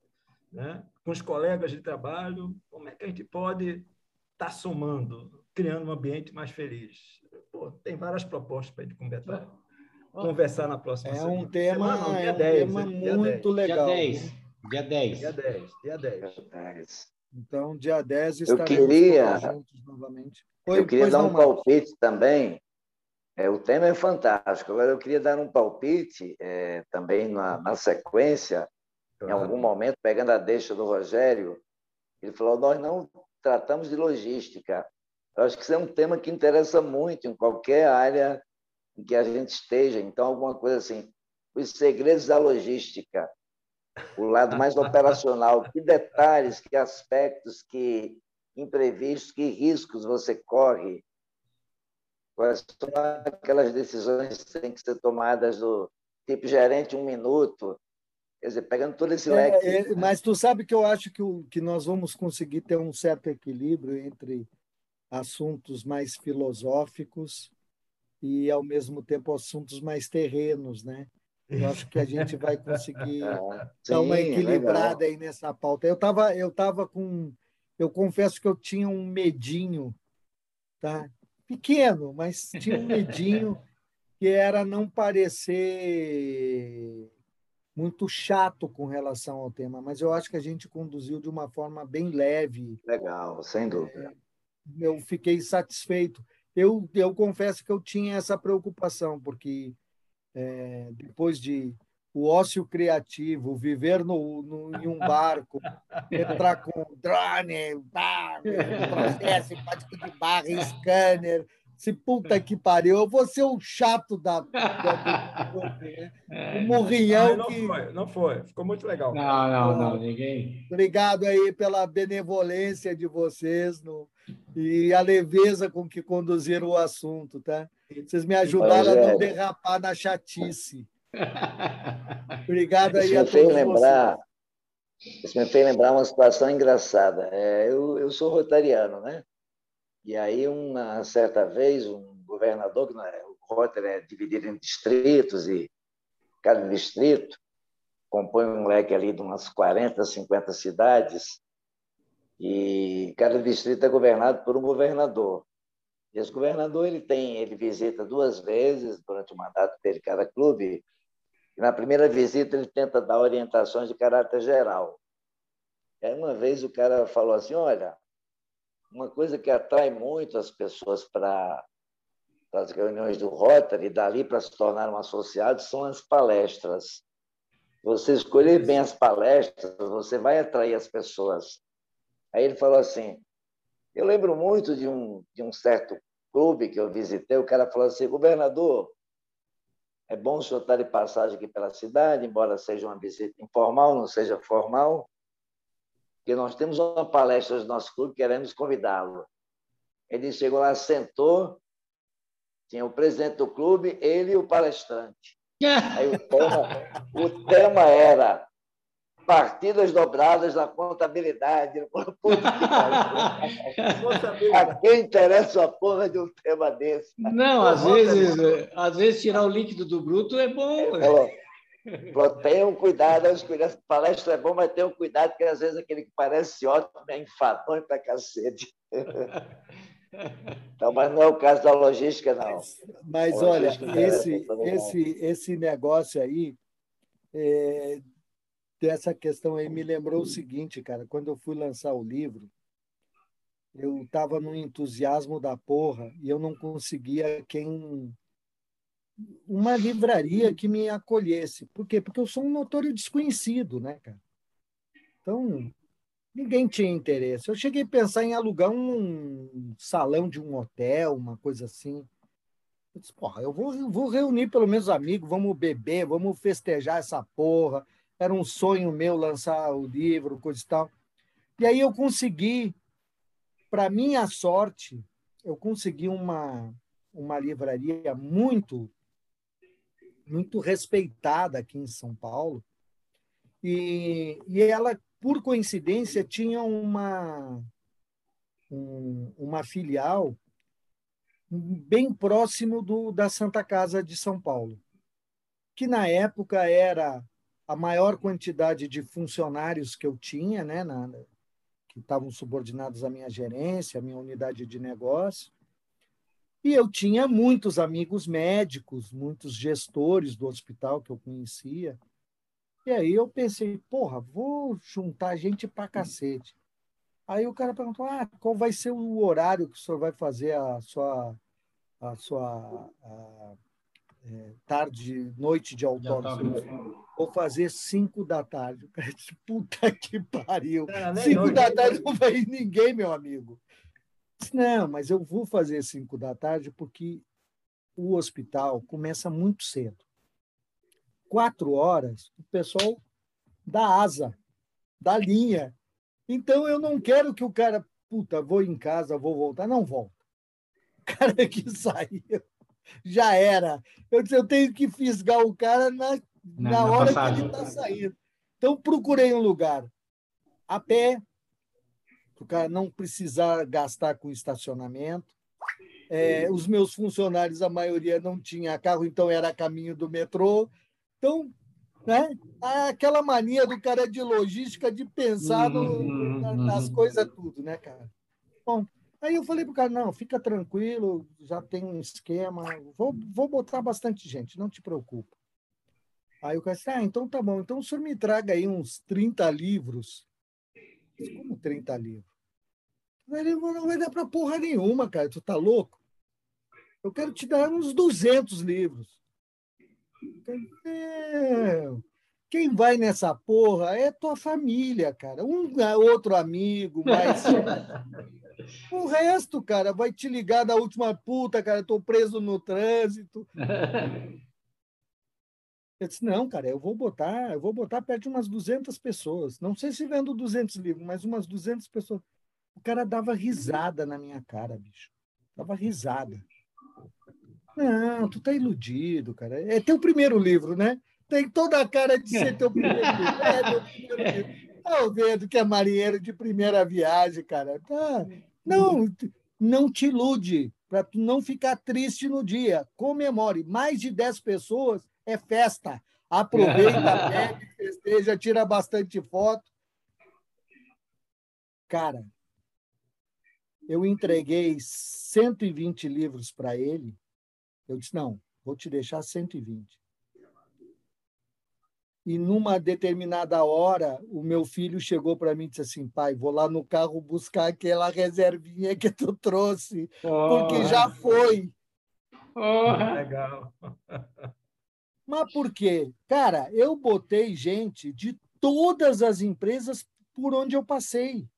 né? com os colegas de trabalho, como é que a gente pode estar tá somando, criando um ambiente mais feliz? Pô, tem várias propostas para a gente conversar conversar na próxima é semana. Um tema, semana, é um 10, tema é muito legal. Dia 10. Dia 10. Dia 10. Dia 10. Então, dia 10 estaremos eu queria, juntos novamente. Oi, eu queria dar um palpite também. É, o tema é fantástico. Agora, eu queria dar um palpite é, também na, na sequência, claro. em algum momento, pegando a deixa do Rogério. Ele falou: Nós não tratamos de logística. Eu acho que isso é um tema que interessa muito em qualquer área em que a gente esteja. Então, alguma coisa assim, os segredos da logística, o lado mais operacional, que detalhes, que aspectos, que imprevistos, que riscos você corre, quais são aquelas decisões que têm que ser tomadas do tipo gerente um minuto, quer dizer, pegando todo esse é, leque. É, é, mas tu sabe que eu acho que, o, que nós vamos conseguir ter um certo equilíbrio entre assuntos mais filosóficos e, ao mesmo tempo, assuntos mais terrenos, né? Eu acho que a gente vai conseguir ah, dar uma equilibrada legal. aí nessa pauta. Eu estava eu tava com. Eu confesso que eu tinha um medinho, tá? pequeno, mas tinha um medinho que era não parecer muito chato com relação ao tema, mas eu acho que a gente conduziu de uma forma bem leve. Legal, sem dúvida. É, eu fiquei satisfeito eu, eu confesso que eu tinha essa preocupação, porque é, depois de o ócio criativo, viver no, no, em um barco, entrar com drone, bar, processo, de barra, scanner, se puta que pariu, eu vou ser o chato da. da do, né? o morrinhão não, que. Foi, não foi, ficou muito legal. Não, não, não, ninguém. Obrigado aí pela benevolência de vocês no, e a leveza com que conduziram o assunto, tá? Vocês me ajudaram a não derrapar na chatice. Obrigado aí isso a todos lembrar, vocês. Isso me fez lembrar uma situação engraçada. É, eu, eu sou rotariano, né? E aí, uma certa vez, um governador, que é, o Rotary é dividido em distritos, e cada distrito compõe um leque ali de umas 40, 50 cidades, e cada distrito é governado por um governador. E esse governador ele tem, ele visita duas vezes durante o mandato dele cada clube. E na primeira visita ele tenta dar orientações de caráter geral. E aí uma vez o cara falou assim, olha, uma coisa que atrai muito as pessoas para as reuniões do Rotary, dali para se tornar um associado, são as palestras. Você escolher bem as palestras, você vai atrair as pessoas. Aí ele falou assim: Eu lembro muito de um, de um certo clube que eu visitei, o cara falou assim: governador, é bom o senhor estar de passagem aqui pela cidade, embora seja uma visita informal, não seja formal. que nós temos uma palestra do nosso clube, queremos convidá-lo. Ele chegou lá, sentou, tinha o presidente do clube, ele e o palestrante. Aí o tema, o tema era partidas dobradas na contabilidade. a quem interessa a porra de um tema desse? Não, às vezes, às vezes tirar o líquido do bruto é bom. Falou, falou, tenham cuidado, as palestra é bom, mas tenham cuidado, que às vezes aquele que parece ótimo é enfadonho pra cacete. Então, mas não é o caso da logística, não. Mas, mas olha, esse, esse, esse negócio aí, é, dessa questão aí, me lembrou o seguinte, cara, quando eu fui lançar o livro, eu estava num entusiasmo da porra e eu não conseguia quem uma livraria que me acolhesse. Por quê? Porque eu sou um notório desconhecido, né, cara? Então, ninguém tinha interesse. Eu cheguei a pensar em alugar um salão de um hotel, uma coisa assim. Eu disse, porra, eu vou, vou reunir pelo menos amigos, vamos beber, vamos festejar essa porra. Era um sonho meu lançar o livro, coisa e tal. E aí eu consegui, para minha sorte, eu consegui uma, uma livraria muito muito respeitada aqui em São Paulo. E, e ela por coincidência, tinha uma, um, uma filial bem próximo do, da Santa Casa de São Paulo, que na época era a maior quantidade de funcionários que eu tinha, né, na, que estavam subordinados à minha gerência, à minha unidade de negócio. E eu tinha muitos amigos médicos, muitos gestores do hospital que eu conhecia. E aí eu pensei, porra, vou juntar gente pra cacete. Aí o cara perguntou, ah, qual vai ser o horário que o senhor vai fazer a sua, a sua a, é, tarde, noite de autódromo? Vou fazer cinco da tarde. O cara disse, puta que pariu. Não, cinco hoje. da tarde não vai ninguém, meu amigo. Disse, não, mas eu vou fazer cinco da tarde porque o hospital começa muito cedo quatro horas, o pessoal dá asa, dá linha. Então, eu não quero que o cara, puta, vou em casa, vou voltar. Não volta. O cara que saiu já era. Eu, eu tenho que fisgar o cara na, na, na hora passagem. que ele está saindo. Então, procurei um lugar a pé, para o cara não precisar gastar com estacionamento. É, os meus funcionários, a maioria não tinha carro, então era caminho do metrô. Então, né? Aquela mania do cara de logística de pensar no, uhum, nas coisas tudo, né, cara? Bom, aí eu falei pro cara, não, fica tranquilo, já tem um esquema, vou, vou botar bastante gente, não te preocupa. Aí o cara disse, ah, então tá bom, então o senhor me traga aí uns 30 livros. Como 30 livros? Ele não vai dar para porra nenhuma, cara, tu tá louco? Eu quero te dar uns 200 livros. Quem vai nessa porra é tua família, cara. Um outro amigo, mas. o resto, cara, vai te ligar da última puta, cara. Estou preso no trânsito. Eu disse, não, cara, eu vou botar, eu vou botar perto de umas 200 pessoas. Não sei se vendo 200 livros, mas umas 200 pessoas. O cara dava risada na minha cara, bicho. Dava risada. Não, tu tá iludido, cara. É teu primeiro livro, né? Tem toda a cara de ser teu primeiro livro. É teu primeiro livro. Tá vendo que é marinheiro de primeira viagem, cara. Tá. Não, não te ilude, para tu não ficar triste no dia. Comemore. Mais de 10 pessoas é festa. Aproveita, bebe, festeja, tira bastante foto. Cara, eu entreguei 120 livros para ele eu disse: não, vou te deixar 120. E numa determinada hora, o meu filho chegou para mim e disse assim: pai, vou lá no carro buscar aquela reservinha que tu trouxe, oh. porque já foi. Oh. Legal. Mas por quê? Cara, eu botei gente de todas as empresas por onde eu passei.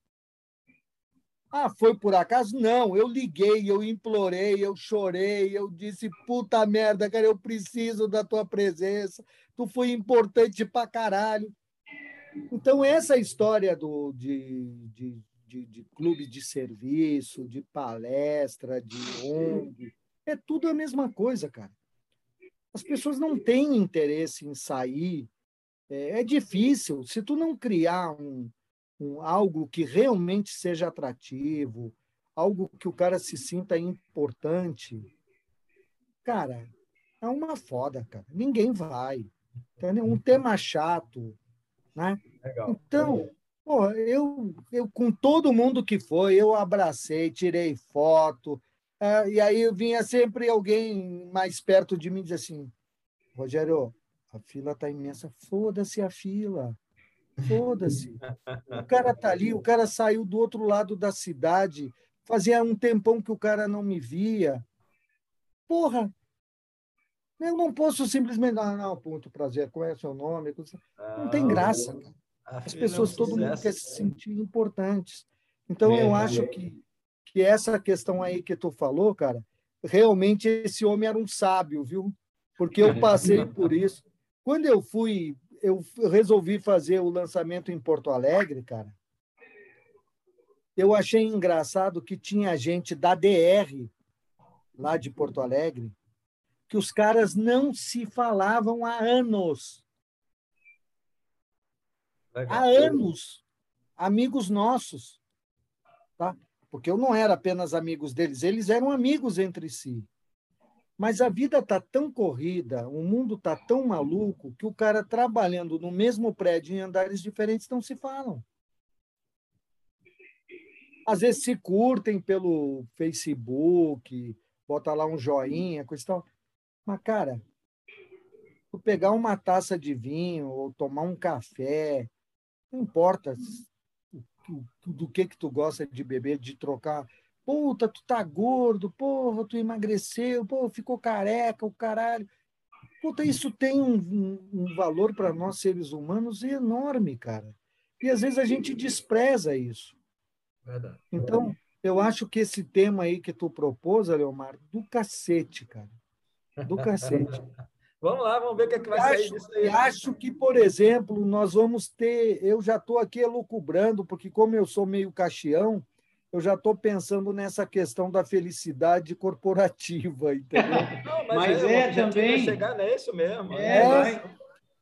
Ah, foi por acaso? Não, eu liguei, eu implorei, eu chorei, eu disse, puta merda, cara, eu preciso da tua presença, tu foi importante pra caralho. Então, essa história do, de, de, de, de clube de serviço, de palestra, de ONG, é tudo a mesma coisa, cara. As pessoas não têm interesse em sair. É, é difícil. Se tu não criar um, um, algo que realmente seja atrativo, algo que o cara se sinta importante, cara, é uma foda, cara. Ninguém vai. Entendeu? Um tema chato, né? Legal. Então, Pô, eu, eu, com todo mundo que foi, eu abracei, tirei foto, uh, e aí vinha sempre alguém mais perto de mim e dizia assim, Rogério, a fila está imensa, foda-se a fila, foda-se. O cara tá ali, o cara saiu do outro lado da cidade, fazia um tempão que o cara não me via. Porra, eu não posso simplesmente, ah, não, ponto, prazer, qual é o seu nome? Não tem graça, cara. As pessoas, todo mundo quer se sentir importantes. Então, eu acho que, que essa questão aí que tu falou, cara, realmente esse homem era um sábio, viu? Porque eu passei por isso. Quando eu fui, eu resolvi fazer o lançamento em Porto Alegre, cara. Eu achei engraçado que tinha gente da DR, lá de Porto Alegre, que os caras não se falavam há anos. Legal. Há anos, amigos nossos, tá? Porque eu não era apenas amigos deles, eles eram amigos entre si. Mas a vida está tão corrida, o mundo está tão maluco, que o cara trabalhando no mesmo prédio em andares diferentes não se falam. Às vezes se curtem pelo Facebook, bota lá um joinha, coisa e tal. Mas, cara, tu pegar uma taça de vinho ou tomar um café, não importa do que que tu gosta de beber, de trocar. Puta, tu tá gordo, porra, tu emagreceu, pô, ficou careca, o caralho. Puta, isso tem um, um, um valor para nós seres humanos enorme, cara. E às vezes a gente despreza isso. Verdade. Então, eu acho que esse tema aí que tu propôs, Leomar, do cacete, cara. Do cacete. Vamos lá, vamos ver o que, é que vai acho, sair disso aí. Acho que, por exemplo, nós vamos ter. Eu já estou aqui elucubrando, porque, como eu sou meio caixão, eu já estou pensando nessa questão da felicidade corporativa, entendeu? Não, mas, mas é, é também. chegar nisso mesmo. É, é.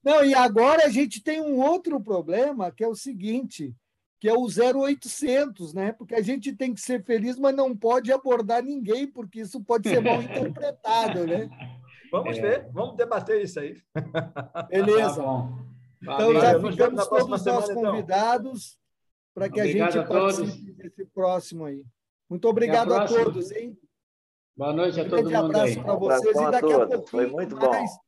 Não, e agora a gente tem um outro problema, que é o seguinte, que é o 0800, né? Porque a gente tem que ser feliz, mas não pode abordar ninguém, porque isso pode ser mal interpretado, né? Vamos é. ver, vamos debater isso aí. Beleza. Tá então, Valeu. já ficamos todos os nossos então. Para que obrigado a gente a participe desse próximo aí. Muito obrigado a, todos, hein? Boa noite a um todo mundo. Um abraço para vocês. Um e daqui a pouco. Foi muito mais, bom.